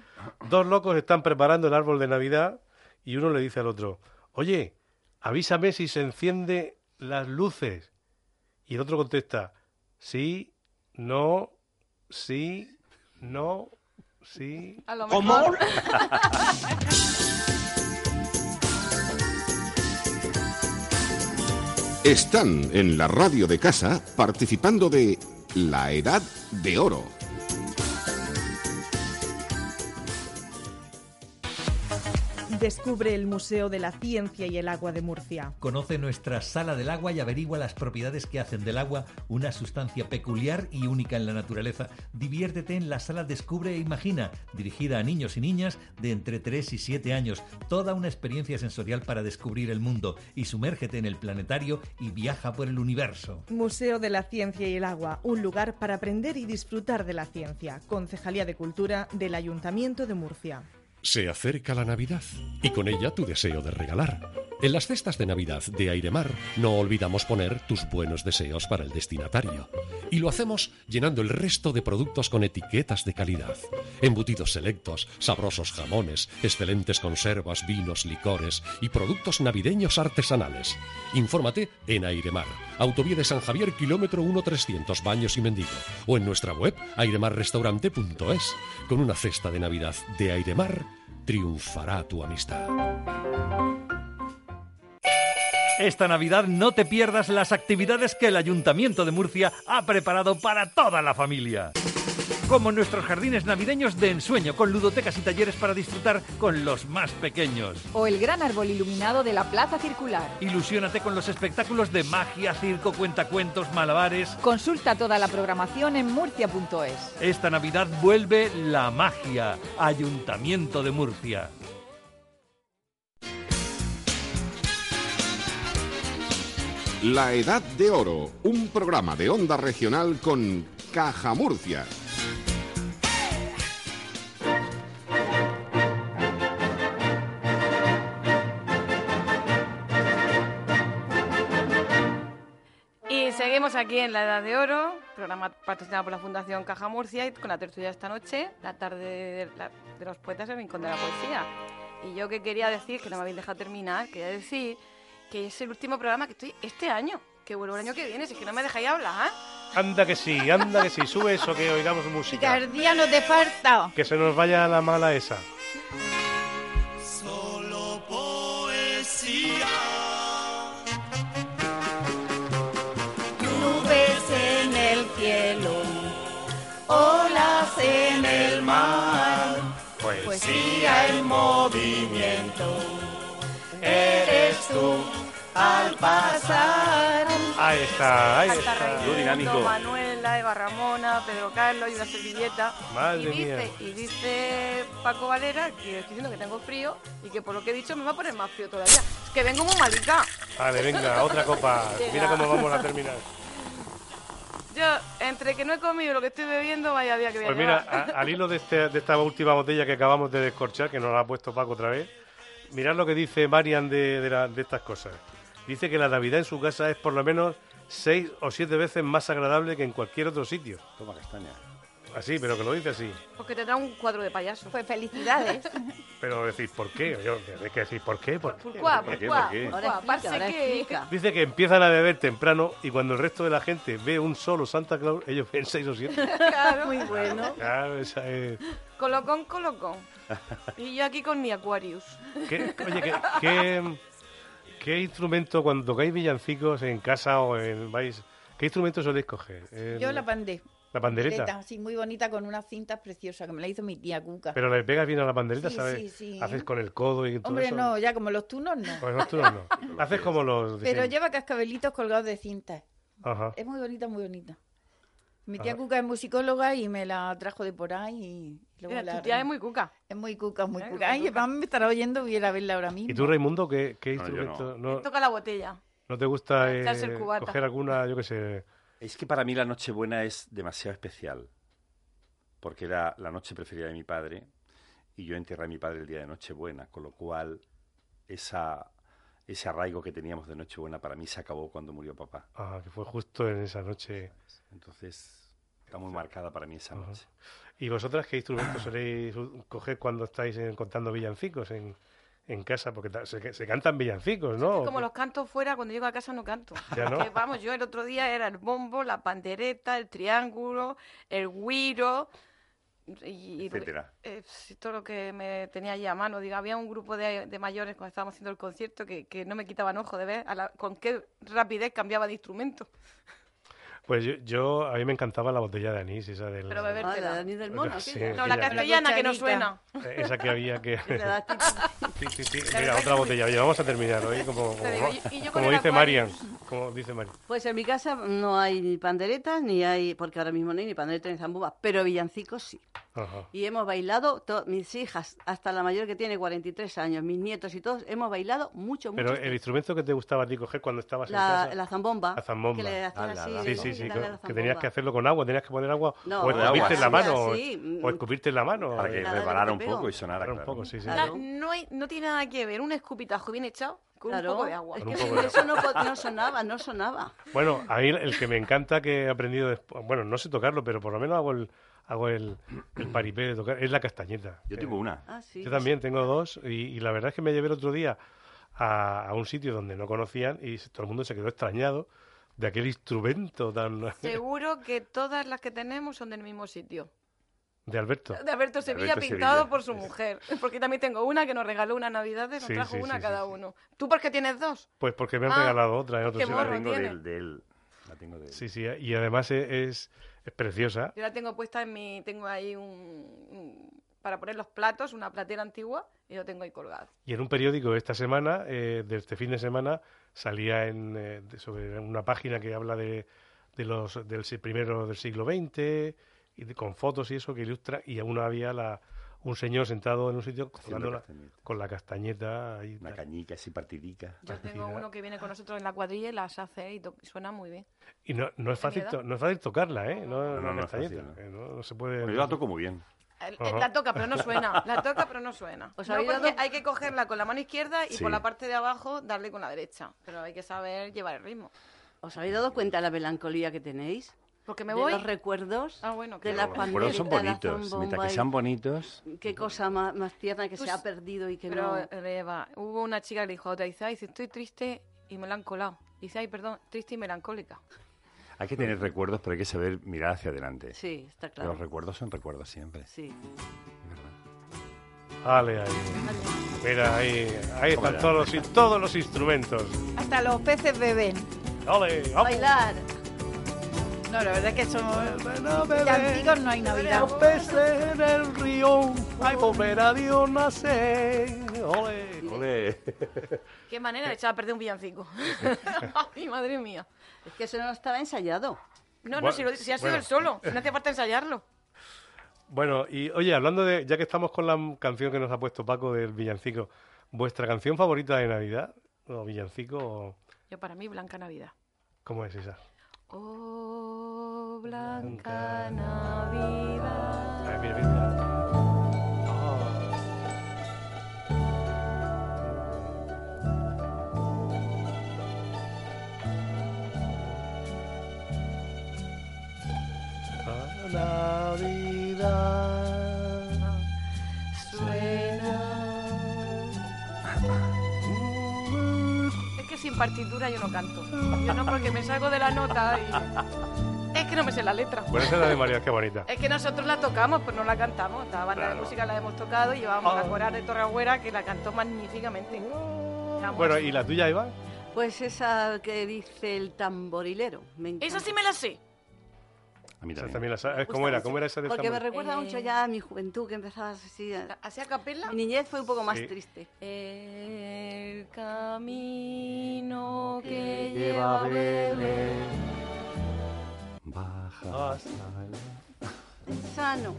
Dos locos están preparando el árbol de Navidad y uno le dice al otro, oye, avísame si se enciende las luces. Y el otro contesta, sí, no, sí, no, sí. A lo mejor. Están en la radio de casa participando de La Edad de Oro. Descubre el Museo de la Ciencia y el Agua de Murcia. Conoce nuestra sala del agua y averigua las propiedades que hacen del agua una sustancia peculiar y única en la naturaleza. Diviértete en la sala Descubre e Imagina, dirigida a niños y niñas de entre 3 y 7 años. Toda una experiencia sensorial para descubrir el mundo y sumérgete en el planetario y viaja por el universo. Museo de la Ciencia y el Agua, un lugar para aprender y disfrutar de la ciencia. Concejalía de Cultura del Ayuntamiento de Murcia. Se acerca la Navidad y con ella tu deseo de regalar. En las cestas de Navidad de Airemar no olvidamos poner tus buenos deseos para el destinatario. Y lo hacemos llenando el resto de productos con etiquetas de calidad. Embutidos selectos, sabrosos jamones, excelentes conservas, vinos, licores y productos navideños artesanales. Infórmate en Airemar, Autovía de San Javier, kilómetro 1300 Baños y Mendigo. O en nuestra web airemarrestaurante.es. Con una cesta de Navidad de Airemar, triunfará tu amistad. Esta Navidad no te pierdas las actividades que el Ayuntamiento de Murcia ha preparado para toda la familia. Como nuestros jardines navideños de ensueño, con ludotecas y talleres para disfrutar con los más pequeños. O el gran árbol iluminado de la Plaza Circular. Ilusiónate con los espectáculos de magia, circo, cuentacuentos, malabares. Consulta toda la programación en murcia.es. Esta Navidad vuelve la magia. Ayuntamiento de Murcia. La Edad de Oro, un programa de onda regional con Caja Murcia. Seguimos aquí en la Edad de Oro, programa patrocinado por la Fundación Caja Murcia y con la tertulia esta noche, la tarde de, la- de los poetas, el rincón de la poesía. Y yo que quería decir, que no me habéis dejado terminar, quería decir que es el último programa que estoy este año, que vuelvo el año que viene, si es que no me dejáis hablar. Anda que sí, anda que sí. Sube eso que oigamos música. Gardía no te falta. Que se nos vaya la mala esa. En el mar, poesía en movimiento. Eres tú al pasar. Ahí está, ahí está. Raimundo, Manuela, Eva Ramona, Pedro Carlos y una servilleta. Madre y dice, mía. Y dice Paco Valera que estoy diciendo que tengo frío y que por lo que he dicho me va a poner más frío todavía. Es que vengo muy malica. Vale, venga, otra copa. <laughs> Mira cómo vamos a terminar. Yo, entre que no he comido lo que estoy bebiendo, vaya día que voy a Pues mira, a- al hilo de, este- de esta última botella que acabamos de descorchar, que nos la ha puesto Paco otra vez, mirad lo que dice Marian de, de la- de estas cosas. Dice que la Navidad en su casa es por lo menos seis o siete veces más agradable que en cualquier otro sitio. Toma castaña. Así, pero que lo dice así. Porque te da un cuadro de payaso. Pues felicidades. <laughs> Pero decir, ¿por qué? Yo, hay que decir, ¿por qué? ¿Por qué? ¿Por qué? pourquoi, ¿Por qué? Ahora Parce explica, ahora que-. Dice que empiezan a beber temprano y cuando el resto de la gente ve un solo Santa Claus, ellos ven seis o siete. <laughs> Claro. Muy bueno. Claro, esa es... Colocón, colocón. Y yo aquí con mi Aquarius. ¿Qué- oye, ¿qué, qué, qué instrumento cuando tocáis villancicos en casa o en vais? ¿Qué instrumento soléis coger? El- Yo la pandé. ¿La pandereta? Sí, muy bonita, con unas cintas preciosas que me la hizo mi tía Cuca. Pero le pegas bien a la pandereta, Sí, ¿sabes? sí, sí. Haces con el codo y todo Hombre, eso. no, ya como los tunos no. Pues no, tú no. Haces como los. <laughs> Pero lleva cascabelitos colgados de cintas. Ajá. Es muy bonita, muy bonita. Mi tía Ajá. Cuca es musicóloga y me la trajo de por ahí. Y luego Mira, la tu tía es muy cuca. Es muy cuca, muy Mira, cuca. Ay, cuca. me estará oyendo, hubiera verla ahora mismo. ¿Y tú, Raimundo, qué, qué No, instrumento? No, Toca la botella. ¿no te gusta eh, coger alguna, yo qué sé? Es que para mí la Nochebuena es demasiado especial, porque era la noche preferida de mi padre y yo enterré a mi padre el día de Nochebuena, con lo cual esa, ese arraigo que teníamos de Nochebuena para mí se acabó cuando murió papá. Ah, que fue justo en esa noche. Entonces está muy marcada para mí esa noche. ¿Y vosotras qué instrumentos soléis coger cuando estáis contando villancicos en, en casa? Porque se, se cantan villancicos, ¿no? Como los canto fuera, cuando llego a casa no canto. Ya no. Vamos, yo el otro día era el bombo, la pandereta, el triángulo, el guiro. Y, y- Etcétera. eh, sí, todo lo que me tenía allí a mano. Digo, había un grupo de, de mayores cuando estábamos haciendo el concierto que, que no me quitaban ojo de ver a la- con qué rapidez cambiaba de instrumento. Pues yo, yo- a mí me encantaba la botella de anís, esa del... Pero bebértela. Ah, la anís del mono, Sí, aquella. No, la castellana que no suena. Eh, Esa que había que... Sí, <laughs> sí, sí. Mira, otra botella. Oye, vamos a terminar hoy como, Te como, digo, y- y yo con como el dice. Marian. Como dice Marian. Pues en mi casa no hay ni panderetas, ni hay, porque ahora mismo no hay ni panderetas ni zambubas, pero villancicos sí. Ajá. Y hemos bailado, mis hijas, hasta la mayor que tiene 43 años, mis nietos y todos, hemos bailado mucho, mucho. Pero el instrumento que te gustaba a ti coger cuando estabas en la, casa... la zambomba. La zambomba. Que le hacían Ala, así. la de- Sí, sí, sí, que, tenías que hacerlo con agua, tenías que poner agua No, o con escupirte agua, en la mano, o- así, o escupirte en la mano. Para que que un poco y sonara, Claro, un poco, sí, sí. No, hay- no tiene nada que ver un escupitajo bien echado con Claro, un poco de agua. es que de eso no, no sonaba, no sonaba. Bueno, a mí el que me encanta que he aprendido después, bueno, no sé tocarlo, pero por lo menos hago el, hago el, el paripé de tocar, es la castañeta. Yo Eh, tengo una. Ah, sí. Yo también tengo dos y, y la verdad es que me llevé el otro día a, a un sitio donde no conocían y todo el mundo se quedó extrañado de aquel instrumento tan <laughs> Seguro que todas las que tenemos son del mismo sitio. de Alberto. De Alberto Sevilla Alberto pintado Sevilla. por su mujer. Porque también tengo una que nos regaló una Navidad, nos Sí, trajo sí, una sí, cada uno. ¿Tú por qué tienes dos? Pues porque me han Ah, regalado otra en otro qué sitio. Tengo de tiene. La tengo de. Sí, sí, y además es, es, es preciosa. Yo la tengo puesta en mi... Tengo ahí un... un- para poner los platos, una platera antigua, y lo tengo ahí colgado. Y en un periódico esta semana, eh, de este fin de semana, salía en, eh, de- sobre una página que habla de, de los del primero del siglo XX, y de- con fotos y eso que ilustra, y aún había la, un señor sentado en un sitio tocando la- con la castañeta. ahí, Una cañica así partidica. Yo tengo uno que viene con nosotros en la cuadrilla y las hace y to- suena muy bien. Y no, no, es fácil, no es fácil tocarla, ¿eh? No, No, no es fácil, eh, no, no se puede... Pero yo la toco muy bien. El- Ajá. La toca, pero no suena. La toca, pero no suena. ¿Os No, habéis porque dado- hay que cogerla con la mano izquierda y Sí. por la parte de abajo darle con la derecha. Pero hay que saber llevar el ritmo. ¿Os habéis dado cuenta de la melancolía que tenéis? Porque me de voy. los recuerdos, Ah, bueno, de claro. la Los recuerdos son bonitos. Mientras que sean bonitos. Qué cosa más, más tierna que Pues, se ha perdido y que Pero, no... eh, Eva, hubo una chica que le dijo a otra, dice, ay, estoy triste y me la han colado. Dice, ay, perdón, triste y melancólica. Hay que tener recuerdos, pero hay que saber mirar hacia adelante. Sí, está Pero claro. Los recuerdos son recuerdos siempre. Sí. Vale, ahí. Mira, ahí, ahí están todos los, in- todos los instrumentos. Hasta los peces beben. ¡Ole! vamos! Bailar. No, la verdad que son villancicos, no hay Navidad. Los peces en el río, ay, por ver a Dios nacer. ¡Ole! ¡Ole! <laughs> Qué manera de echar a perder un villancico. <laughs> ay, madre mía. Es que eso no estaba ensayado. No, no, si, lo- si ha sido bueno. el solo. No hace falta ensayarlo. Bueno, y oye, hablando de, ya que estamos con la canción que nos ha puesto Paco del villancico, ¿vuestra canción favorita de Navidad? ¿O villancico? O, Yo para mí, Blanca Navidad. ¿Cómo es esa? Oh, Blanca Navidad. Ay, ah, Navidad suena. Es que sin partitura yo no canto. Yo no porque me salgo de la nota y... <laughs> Es que no me sé la letra. Bueno, esa es la de María, qué bonita. Es que nosotros la tocamos, pero no la cantamos. La banda de Claro. música la hemos tocado y llevábamos Ah. la coral de Torreagüera que la cantó magníficamente. Vamos. Bueno, ¿y la tuya, Eva? Pues esa que dice el tamborilero. Me. Esa sí me la sé. A mí también. también la sabes. ¿Cómo era? ¿Cómo era esa de Porque me recuerda mucho ya a mi juventud, que empezaba así. a- ¿Así a capela? Mi niñez fue un poco más Sí. triste. El camino que lleva lleva a Belén. Baja. Hasta Sano.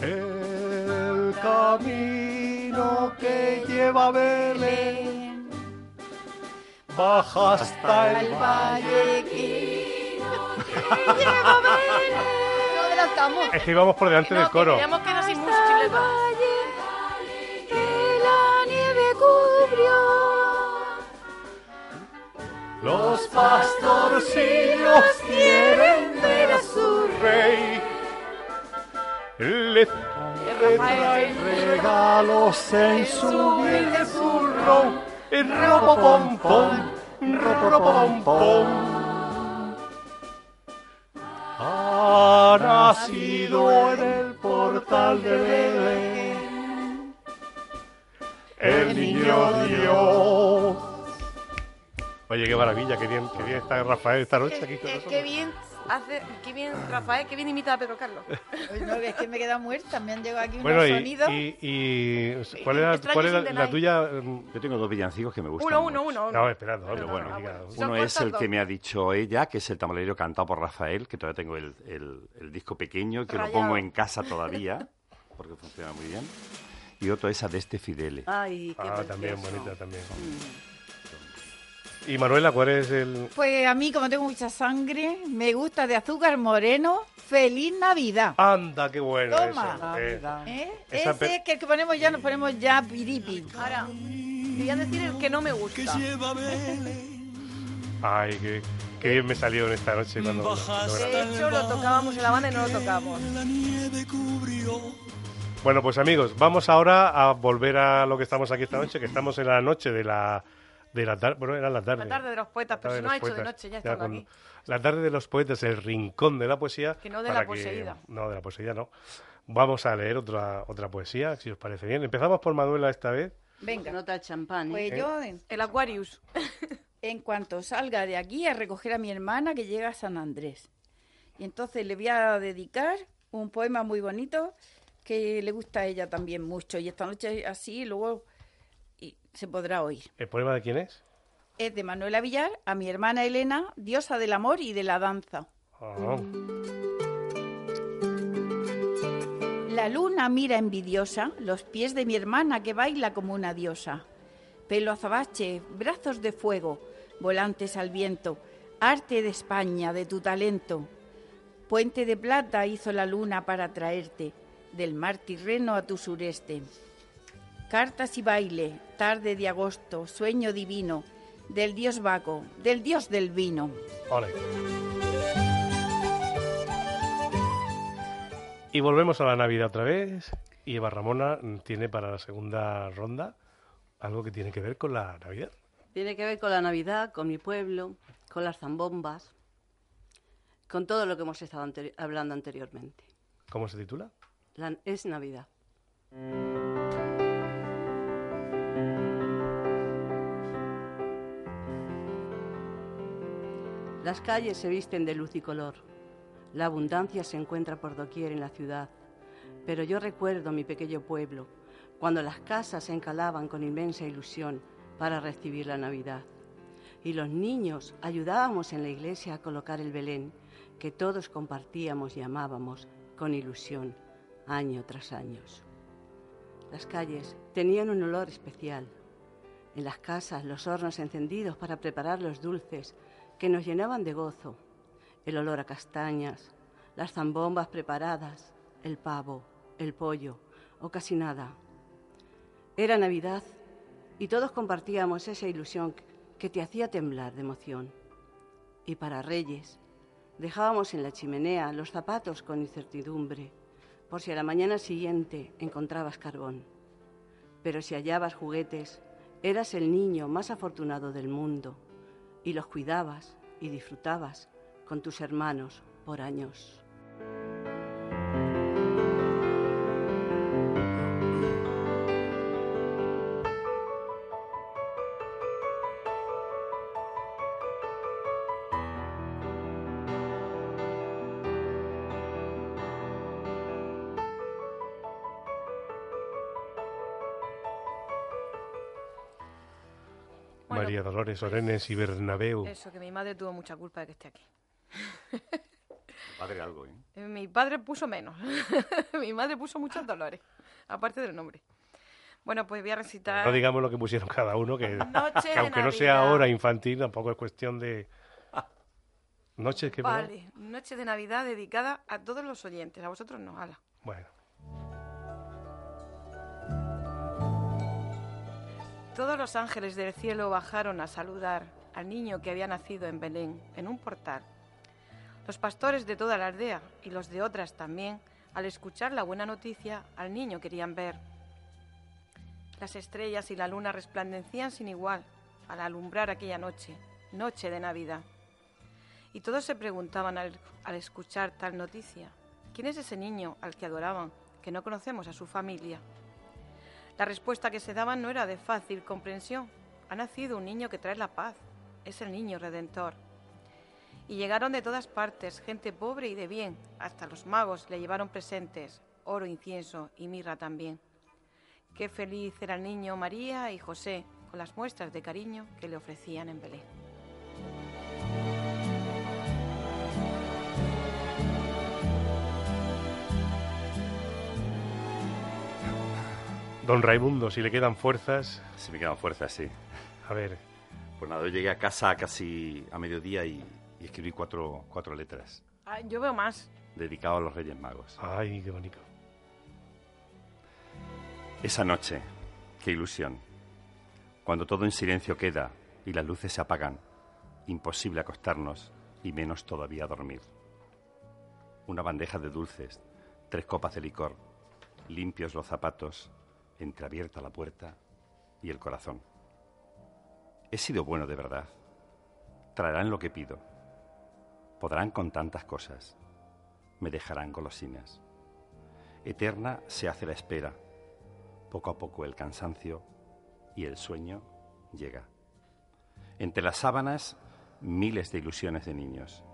El camino que lleva a Belén baja hasta el valle. No <laughs> adelantamos. Es que íbamos por delante No, del que coro. queríamos que sin música, Los pastorcillos quieren ver a su rey. Le traen regalos en su zurro. Ropo pom pom, pom pom. Ha nacido en el portal de Belén el niño Dios. Oye, qué maravilla, qué bien, qué bien está Rafael esta noche aquí con nosotros. qué bien hace, qué bien, Rafael, qué bien imita a Pedro Carlos. Ay, no, es que me he quedado muerta, me han llegado aquí Bueno, unos y, sonidos. y, y- ¿cuál era, Extraño cuál la Denai. tuya? Mm, Yo tengo dos villancicos que me gustan. Uno, uno, mucho. uno, uno. No, espera, no, Pero no, bueno, no. Son Uno es el que dos. me ha dicho ella, que es el tamalero cantado por Rafael, que todavía tengo el, el- el disco pequeño, que Rayado. lo pongo en casa todavía, <laughs> porque funciona muy bien. Y otro es Adeste Fidele. Ay, qué Ah, también, bonita también. Y Manuela, ¿cuál es el...? Pues a mí, como tengo mucha sangre, me gusta de azúcar moreno. ¡Feliz Navidad! Anda, qué bueno Toma. eso. eh. ¿Eh? Ese es que el que ponemos ya, nos ponemos ya piripi. Ahora, voy a decir el que no me gusta. Ay, qué, qué bien me salió en esta noche cuando... cuando De hecho, lo tocábamos en la banda y no lo tocamos. Bueno, pues amigos, vamos ahora a volver a lo que estamos aquí esta noche, que estamos en la noche de la... De la tarde, bueno, era la tarde. La tarde de los poetas, pero si no ha hecho de noche, ya Ya, estamos aquí. La tarde de los poetas, el rincón de la poesía. Que no de la poseída. No, de la poesía no. Vamos a leer otra, otra poesía, si os parece bien. Empezamos por Manuela esta vez. Venga, Nota el champán. ¿eh? pues ¿Eh? yo, El Aquarius. <laughs> en cuanto salga de aquí, a recoger a mi hermana que llega a San Andrés. Y entonces le voy a dedicar un poema muy bonito que le gusta a ella también mucho. Y esta noche así, luego y se podrá oír. ¿El poema de quién es? Es de Manuela Villar a mi hermana Elena, diosa del amor y de la danza. Ah, La luna mira envidiosa los pies de mi hermana que baila como una diosa. Pelo azabache, brazos de fuego, volantes al viento, arte de España, de tu talento. Puente de plata hizo la luna para traerte del mar Tirreno a tu sureste. Cartas y baile, tarde de agosto, sueño divino, del dios Baco, del dios del vino. ole. Y volvemos a la Navidad otra vez. Y Eva Ramona tiene para la segunda ronda algo que tiene que ver con la Navidad. Tiene que ver con la Navidad, con mi pueblo, con las zambombas, con todo lo que hemos estado anteri- hablando anteriormente. ¿Cómo se titula? La- es Navidad. Las calles se visten de luz y color. La abundancia se encuentra por doquier en la ciudad. Pero yo recuerdo mi pequeño pueblo, cuando las casas se encalaban con inmensa ilusión para recibir la Navidad. Y los niños ayudábamos en la iglesia a colocar el Belén, que todos compartíamos y amábamos con ilusión, año tras año. Las calles tenían un olor especial. En las casas los hornos encendidos para preparar los dulces que nos llenaban de gozo, el olor a castañas, las zambombas preparadas, el pavo, el pollo o casi nada. Era Navidad y todos compartíamos esa ilusión que te hacía temblar de emoción. Y para Reyes, dejábamos en la chimenea los zapatos con incertidumbre, por si a la mañana siguiente encontrabas carbón. Pero si hallabas juguetes, eras el niño más afortunado del mundo y los cuidabas y disfrutabas con tus hermanos por años. Dolores, Orenes y Bernabéu. Eso, que mi madre tuvo mucha culpa de que esté aquí. Padre algo, ¿eh? Eh, Mi padre puso menos. <laughs> mi madre puso muchos dolores, aparte del nombre. Bueno, pues voy a recitar... No digamos lo que pusieron cada uno, que, Noche <laughs> aunque no sea Navidad. hora infantil, tampoco es cuestión de... Noches que... Vale, noche de Navidad dedicada a todos los oyentes, a vosotros no, ala. Bueno, Todos los ángeles del cielo bajaron a saludar al niño que había nacido en Belén, en un portal. Los pastores de toda la aldea y los de otras también, al escuchar la buena noticia, al niño querían ver. Las estrellas y la luna resplandecían sin igual al alumbrar aquella noche, noche de Navidad. Y todos se preguntaban al, al escuchar tal noticia, ¿quién es ese niño al que adoraban, que no conocemos a su familia? La respuesta que se daban no era de fácil comprensión. Ha nacido un niño que trae la paz. Es el niño redentor. Y llegaron de todas partes, gente pobre y de bien. Hasta los magos le llevaron presentes, oro, incienso y mirra también. Qué feliz era el niño María y José con las muestras de cariño que le ofrecían en Belén. Don Raimundo, si le quedan fuerzas... Si me quedan fuerzas, sí. A ver, Pues nada, yo llegué a casa casi a mediodía y, y escribí cuatro, cuatro letras Ah, yo veo más. dedicadas a los Reyes Magos. ay, qué bonito. Esa noche, qué ilusión. Cuando todo en silencio queda y las luces se apagan, imposible acostarnos y menos todavía dormir. Una bandeja de dulces, tres copas de licor, limpios los zapatos, entreabierta la puerta y el corazón. He sido bueno de verdad. Traerán lo que pido. Podrán con tantas cosas. Me dejarán golosinas. Eterna se hace la espera. Poco a poco el cansancio y el sueño llega. Entre las sábanas, miles de ilusiones de niños,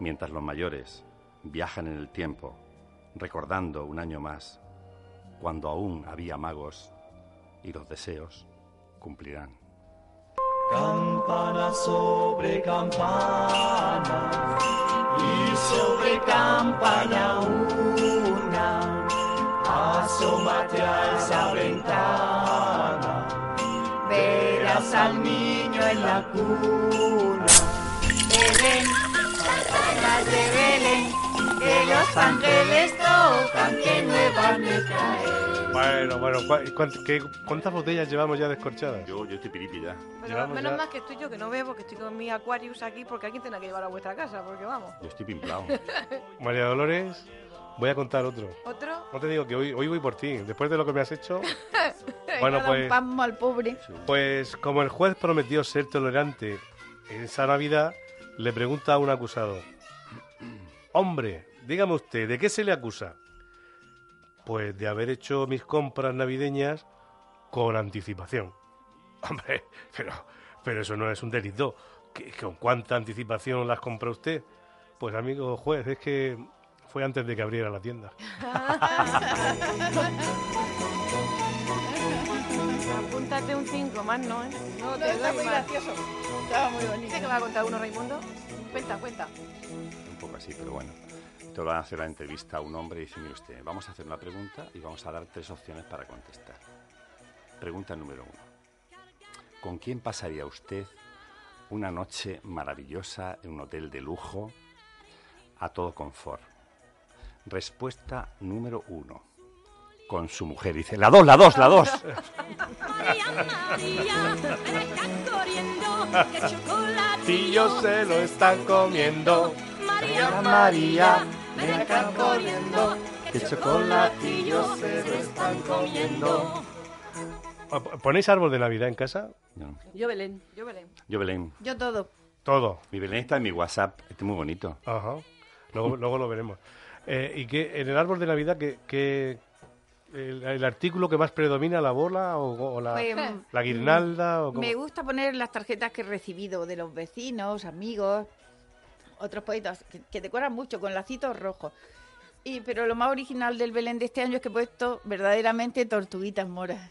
mientras los mayores viajan en el tiempo, recordando un año más, cuando aún había magos y los deseos cumplirán. Campana sobre campana y sobre campana una, asómate a esa ventana, verás al niño en la cuna. Belén, campanas de Belén, los ángeles tocan, que nuevas me traen. Bueno, bueno, ¿cuá- cuánt- qué- ¿cuántas botellas llevamos ya descorchadas? Yo, yo estoy piripi ya. Pero Llevamos menos ya- mal que estoy yo que no bebo, que estoy con mi Aquarius aquí, porque alguien tiene que llevar a vuestra casa, porque vamos. Yo estoy pimplado. <laughs> María Dolores, voy a contar otro. ¿Otro? No te digo que hoy, hoy voy por ti, después de lo que me has hecho. <laughs> Bueno, pues- un al pobre. Pues como el juez prometió ser tolerante en esa Navidad, le pregunta a un acusado, hombre, dígame usted, ¿de qué se le acusa? Pues de haber hecho mis compras navideñas con anticipación. <laughs> Hombre, pero, pero eso no es un delito. ¿Qué- ¿Con cuánta anticipación las compra usted? Pues amigo juez, es que fue antes de que abriera la tienda. <laughs> Apúntate un 5 más, ¿no? ¿eh? No, No, te está doy muy más. gracioso. Estaba muy bonito. ¿Dice que va a contar uno, Raimundo? Cuenta, cuenta. Un poco así, pero bueno. Te van a hacer la entrevista a un hombre y dice, mire usted, vamos a hacer una pregunta y vamos a dar tres opciones para contestar. Pregunta número uno. ¿Con quién pasaría usted una noche maravillosa en un hotel de lujo a todo confort? Respuesta número uno. Con su mujer. Dice, la dos, la dos, la dos. Tíos se lo están comiendo. María, María, ven acá corriendo, que chocolatillos se lo están comiendo. ¿Ponéis árbol de Navidad en casa? No. Yo Belén. Yo Belén. Yo, Belén. Yo todo. Todo. Mi Belén está en mi WhatsApp. Este es muy bonito. Ajá. Luego, luego lo veremos. Eh, ¿Y qué, en el árbol de Navidad, qué, qué- el, el artículo que más predomina, la bola o, o la, Pues, la guirnalda? O cómo? Me gusta poner las tarjetas que he recibido de los vecinos, amigos, otros poetas, que, que decoran mucho con lacitos rojos. Y, pero lo más original del Belén de este año es que he puesto verdaderamente tortuguitas moras.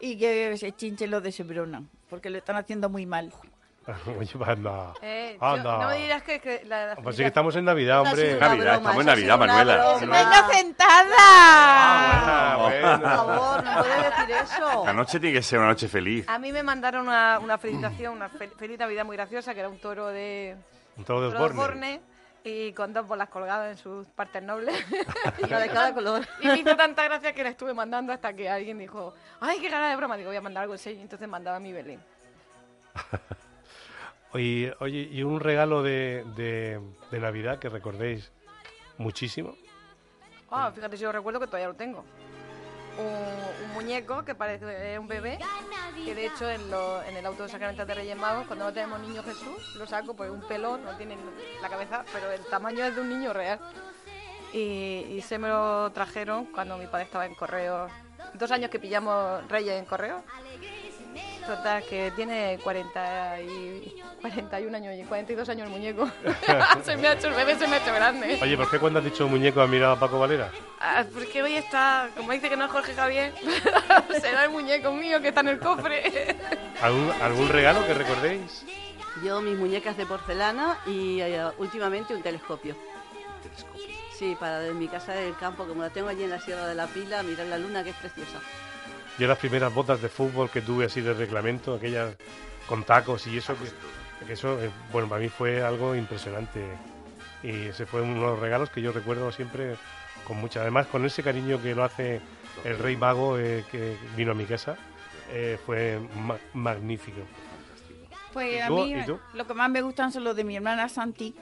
Y que se chinchen los de Sebrona, porque lo están haciendo muy mal. <laughs> Oye, anda. Eh, yo- anda. no me dirás que, que la, la Pues sí que estamos en Navidad, hombre. Navidad, estamos en Navidad, Manuela. ¡Inocentada! Ah, bueno. Por favor, no puedes decir eso. La noche tiene que ser una noche feliz. A mí me mandaron una, una felicitación, una fel- feliz Navidad muy graciosa, que era un toro de, Un toro de Osborne. Osborne y con dos bolas colgadas en sus partes nobles. <laughs> y de cada color. Y me hizo tanta gracia que la estuve mandando hasta que alguien dijo, ay, qué gana de broma. Digo, voy a mandar algo en serio. Entonces mandaba mi Belén. <laughs> Oye, oye, ¿y un regalo de, de, de Navidad que recordéis muchísimo? Ah, fíjate, yo recuerdo que todavía lo tengo. Un, muñeco que parece un bebé, que de hecho en, lo- en el auto de sacramental de Reyes Magos, cuando no tenemos niño Jesús, lo saco, pues un pelón, no tiene la cabeza, pero el tamaño es de un niño real. Y, y se me lo trajeron cuando mi padre estaba en correo. Dos años que pillamos Reyes en correo. Total, que tiene 40 y 41 años y 42 años el muñeco. <laughs> se me ha hecho el bebé, se me ha hecho grande. Oye, ¿por qué cuando has dicho muñeco has mirado a Paco Valera? Ah, porque hoy está, como dice que no es Jorge Javier, <laughs> será el muñeco mío que está en el cofre. ¿Algún, algún regalo que recordéis? Yo mis muñecas de porcelana y eh, últimamente un telescopio. Sí, para de mi casa del campo, como la tengo allí en la Sierra de la Pila, mirar la luna que es preciosa. Yo las primeras botas de fútbol que tuve así de reglamento, aquellas con tacos y eso, que, que eso, eh, bueno, para mí fue algo impresionante. Y ese fue uno de los regalos que yo recuerdo siempre con mucha. Además, con ese cariño que lo hace el rey mago eh, que vino a mi casa, eh, fue ma- magnífico. Pues ¿Y a mí lo que más me gustan son los de mi hermana Santi,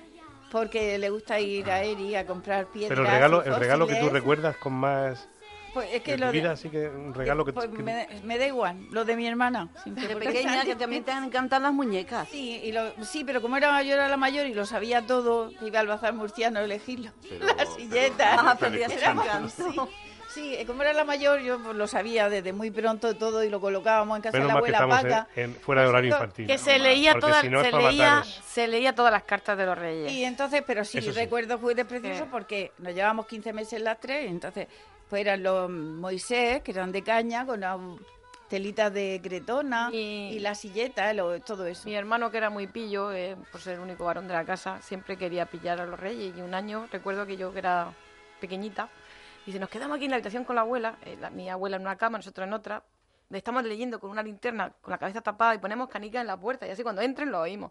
porque le gusta ir a Eri a comprar piedras. Pero el regalo, el regalo que tú recuerdas con más Pues es que de lo tu de- vida, así que un regalo que, pues que- me, me da igual, lo de mi hermana. De pequeña, que <laughs> también te encantan las muñecas. Sí, y lo- sí, pero como era yo era la mayor y lo sabía todo, iba al bazar murciano a elegirlo. <laughs> Las silletas. Ah. Sí, sí, como era la mayor, yo pues, lo sabía desde muy pronto todo y lo colocábamos en casa Menos de la abuela Paca. en- en- fuera de horario infantil. Que se leía, toda, si no se, leía, mataros. se leía todas las cartas de los reyes. Y entonces, pero sí, Eso sí. recuerdo fue de precioso Sí. porque nos llevamos 15 meses las tres, y entonces pues eran los Moisés, que eran de caña, con las telitas de cretona y, la silleta, lo- todo eso. Mi hermano, que era muy pillo, eh, por ser el único varón de la casa, siempre quería pillar a los reyes. Y un año, recuerdo que yo, que era pequeñita, y se nos quedamos aquí en la habitación con la abuela, eh, la- mi abuela en una cama, nosotros en otra, le estamos leyendo con una linterna, con la cabeza tapada, y ponemos canica en la puerta, y así cuando entren lo oímos.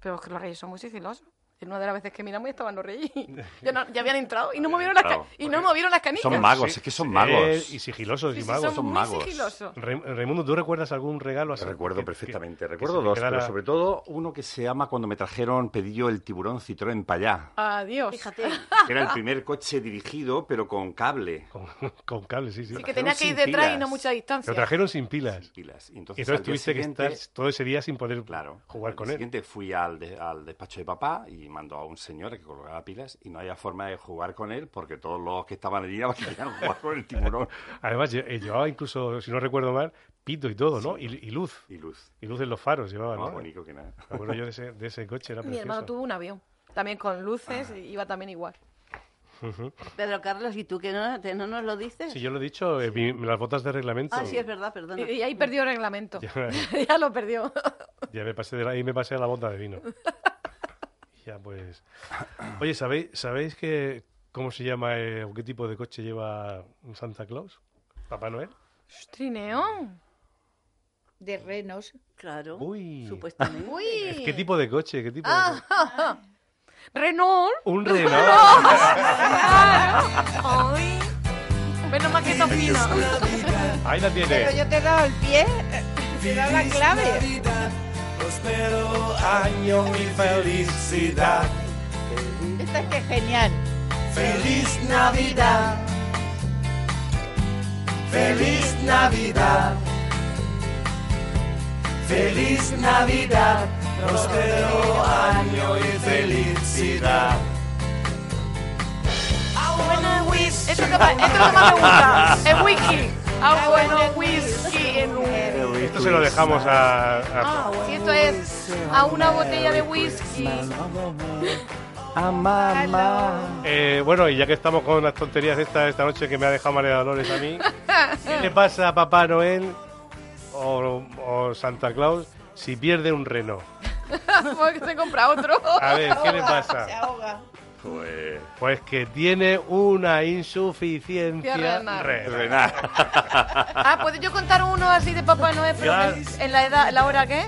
Pero es que los reyes son muy sigilosos. Y una de las veces que miramos ya estaban los reyes. <laughs> Ya, no- ya habían entrado y no movieron las, ca- y no movieron las canicas. Son magos, es que son magos. Eh, y sigilosos Sí, y sí, magos. son Son muy magos. sigilosos. Re- Raimundo, ¿tú recuerdas algún regalo así? Recuerdo que- perfectamente. que- que Recuerdo se te dos, quedara- pero sobre todo uno que se llama cuando me trajeron, pedí yo el tiburón Citroën Payá. Adiós. Fíjate. que Era el primer coche dirigido, pero con cable. Con, <laughs> con cables, sí, sí. Sí, que tenía que ir sin detrás y pilas. no mucha distancia. Lo trajeron sin pilas. pilas. Y Y entonces, entonces al día tuviste que siguiente- estar todo ese día sin poder Claro. jugar al con día él. siguiente fui al, de- al despacho de papá y mandó a un señor que colgaba pilas y no había forma de jugar con él porque todos los que estaban allí querían jugar con el tiburón. <laughs> Además, eh, llevaba incluso, si no recuerdo mal, pito y todo, ¿no? Y, y luz. Y luz. Y luz en los faros llevaba, Más ¿no? bonito que nada. Me acuerdo yo de ese, de ese coche, era Mi precioso. hermano tuvo un avión, también con luces, y iba también igual. Pedro Carlos, ¿y tú que no, te- no nos lo dices? Sí, yo lo he dicho, eh, mi- las botas de reglamento. Ah, sí, es verdad, perdona. Y, y ahí perdió el reglamento. Ya, <laughs> ya lo perdió. <laughs> ya me pasé de la, ahí me pasé a la bota de vino. Ya pues. <coughs> Oye, ¿sabéis, ¿sabéis que cómo se llama eh, o qué tipo de coche lleva un Santa Claus? ¿Papá Noel? Trineón. De renos. Claro, Uy. supuestamente. Uy. ¿Qué tipo de coche? ¿Qué tipo de coche? Ah, Renault. Un Renault. Ay. Menos mal que está fino. Ahí la Pero tiene. yo te he dado el pie, te he dado la clave. Prospero año y felicidad. Esta es que es genial. Feliz Navidad. Feliz Navidad. Feliz Navidad, próspero año y felicidad. Bueno, Esto, es lo que más me gusta. El whisky. Ah, bueno, un... Esto se lo dejamos a... a- Ah, si esto es a una botella de whisky. <laughs> A mamá. Eh, bueno, y ya que estamos con las tonterías esta, esta noche que me ha dejado María Dolores a mí, <laughs> ¿qué le pasa a Papá Noel o, o Santa Claus si pierde un Renault? <laughs> Porque se compra otro. A ver, ¿qué le pasa? Se ahoga. Pues... Pues que tiene una insuficiencia Renal. renal. Ah, ¿puedo yo contar uno así de Papá Noel? pero en la edad, la hora qué?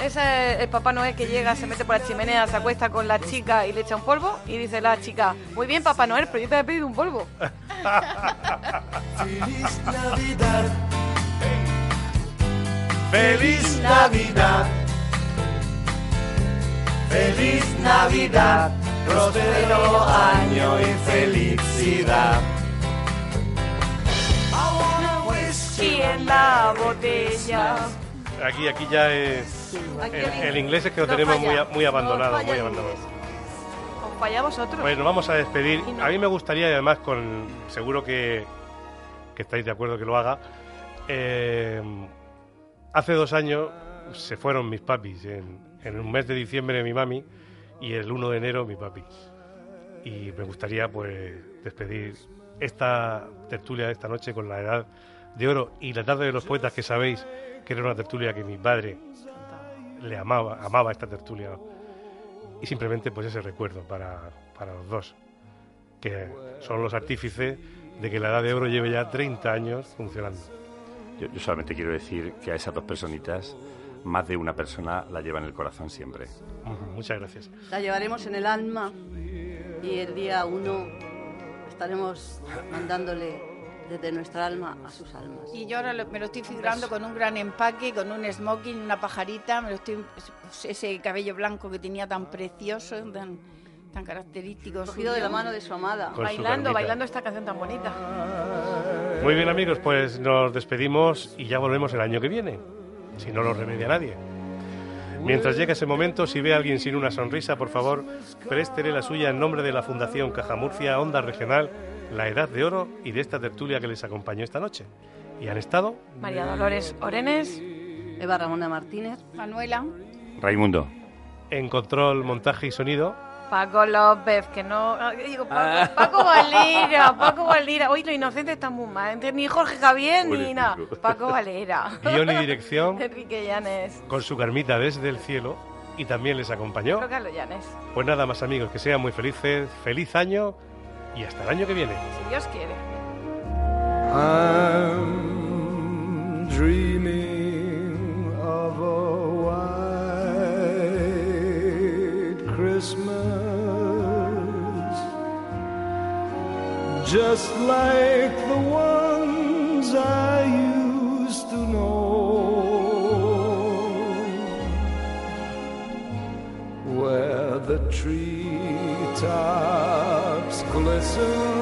Ese es el Papá Noel que llega, se mete por la chimenea, se acuesta con la chica y le echa un polvo y dice la chica, muy bien Papá Noel, pero yo te he pedido un polvo. Feliz Navidad. Feliz Navidad. Feliz Navidad. Próspero año y felicidad. Whisky en la botella. Aquí, aquí ya es... Aquí El, inglés es que lo no tenemos falla, muy, muy no abandonado, falla muy abandonado. ¿Os falla a vosotros? Pues nos vamos a despedir. A mí me gustaría, y además, con seguro que, que estáis de acuerdo que lo haga. eh, hace dos años se fueron mis papis. En, en un mes de diciembre mi mami y el 1 de enero mi papi. Y me gustaría, pues, despedir esta tertulia de esta noche con la edad de oro y la tarde de los poetas, que sabéis que era una tertulia que mi padre le amaba, amaba esta tertulia y simplemente pues ese recuerdo para, para los dos, que son los artífices de que la Edad de Oro lleve ya 30 años funcionando. Yo, yo solamente quiero decir que a esas dos personitas, más de una persona la lleva en el corazón siempre. Muchas gracias. La llevaremos en el alma y el día uno estaremos mandándole desde nuestra alma a sus almas. Y yo ahora lo- me lo estoy figurando con un gran empaque, con un smoking, una pajarita, me lo estoy, ese cabello blanco que tenía tan precioso, tan, tan característico. Cogido de la mano de su amada. Con su bailando, barbita. bailando esta canción tan bonita. Muy bien amigos, pues nos despedimos y ya volvemos el año que viene, si no lo remedia nadie. Mientras llegue ese momento, si ve a alguien sin una sonrisa, por favor, préstele la suya en nombre de la Fundación Caja Murcia, Onda Regional, La Edad de Oro y de esta tertulia que les acompañó esta noche. Y han estado María Dolores Orenes. Eva Ramona Martínez. Manuela. Raimundo. en control, montaje y sonido. Paco López, que no. ah, Digo, Paco, Paco Valera, Paco Valera. Hoy los inocentes están muy mal. Entre Ni Jorge Javier ni nada. Paco Valera. Guión y dirección <laughs> Enrique Llanes. con su carmita desde el cielo y también les acompañó. Creo que a los Llanes. Pues nada más amigos, que sean muy felices, feliz año y hasta el año que viene. Si Dios quiere. I'm dreaming of a just like the ones I used to know, where the treetops glisten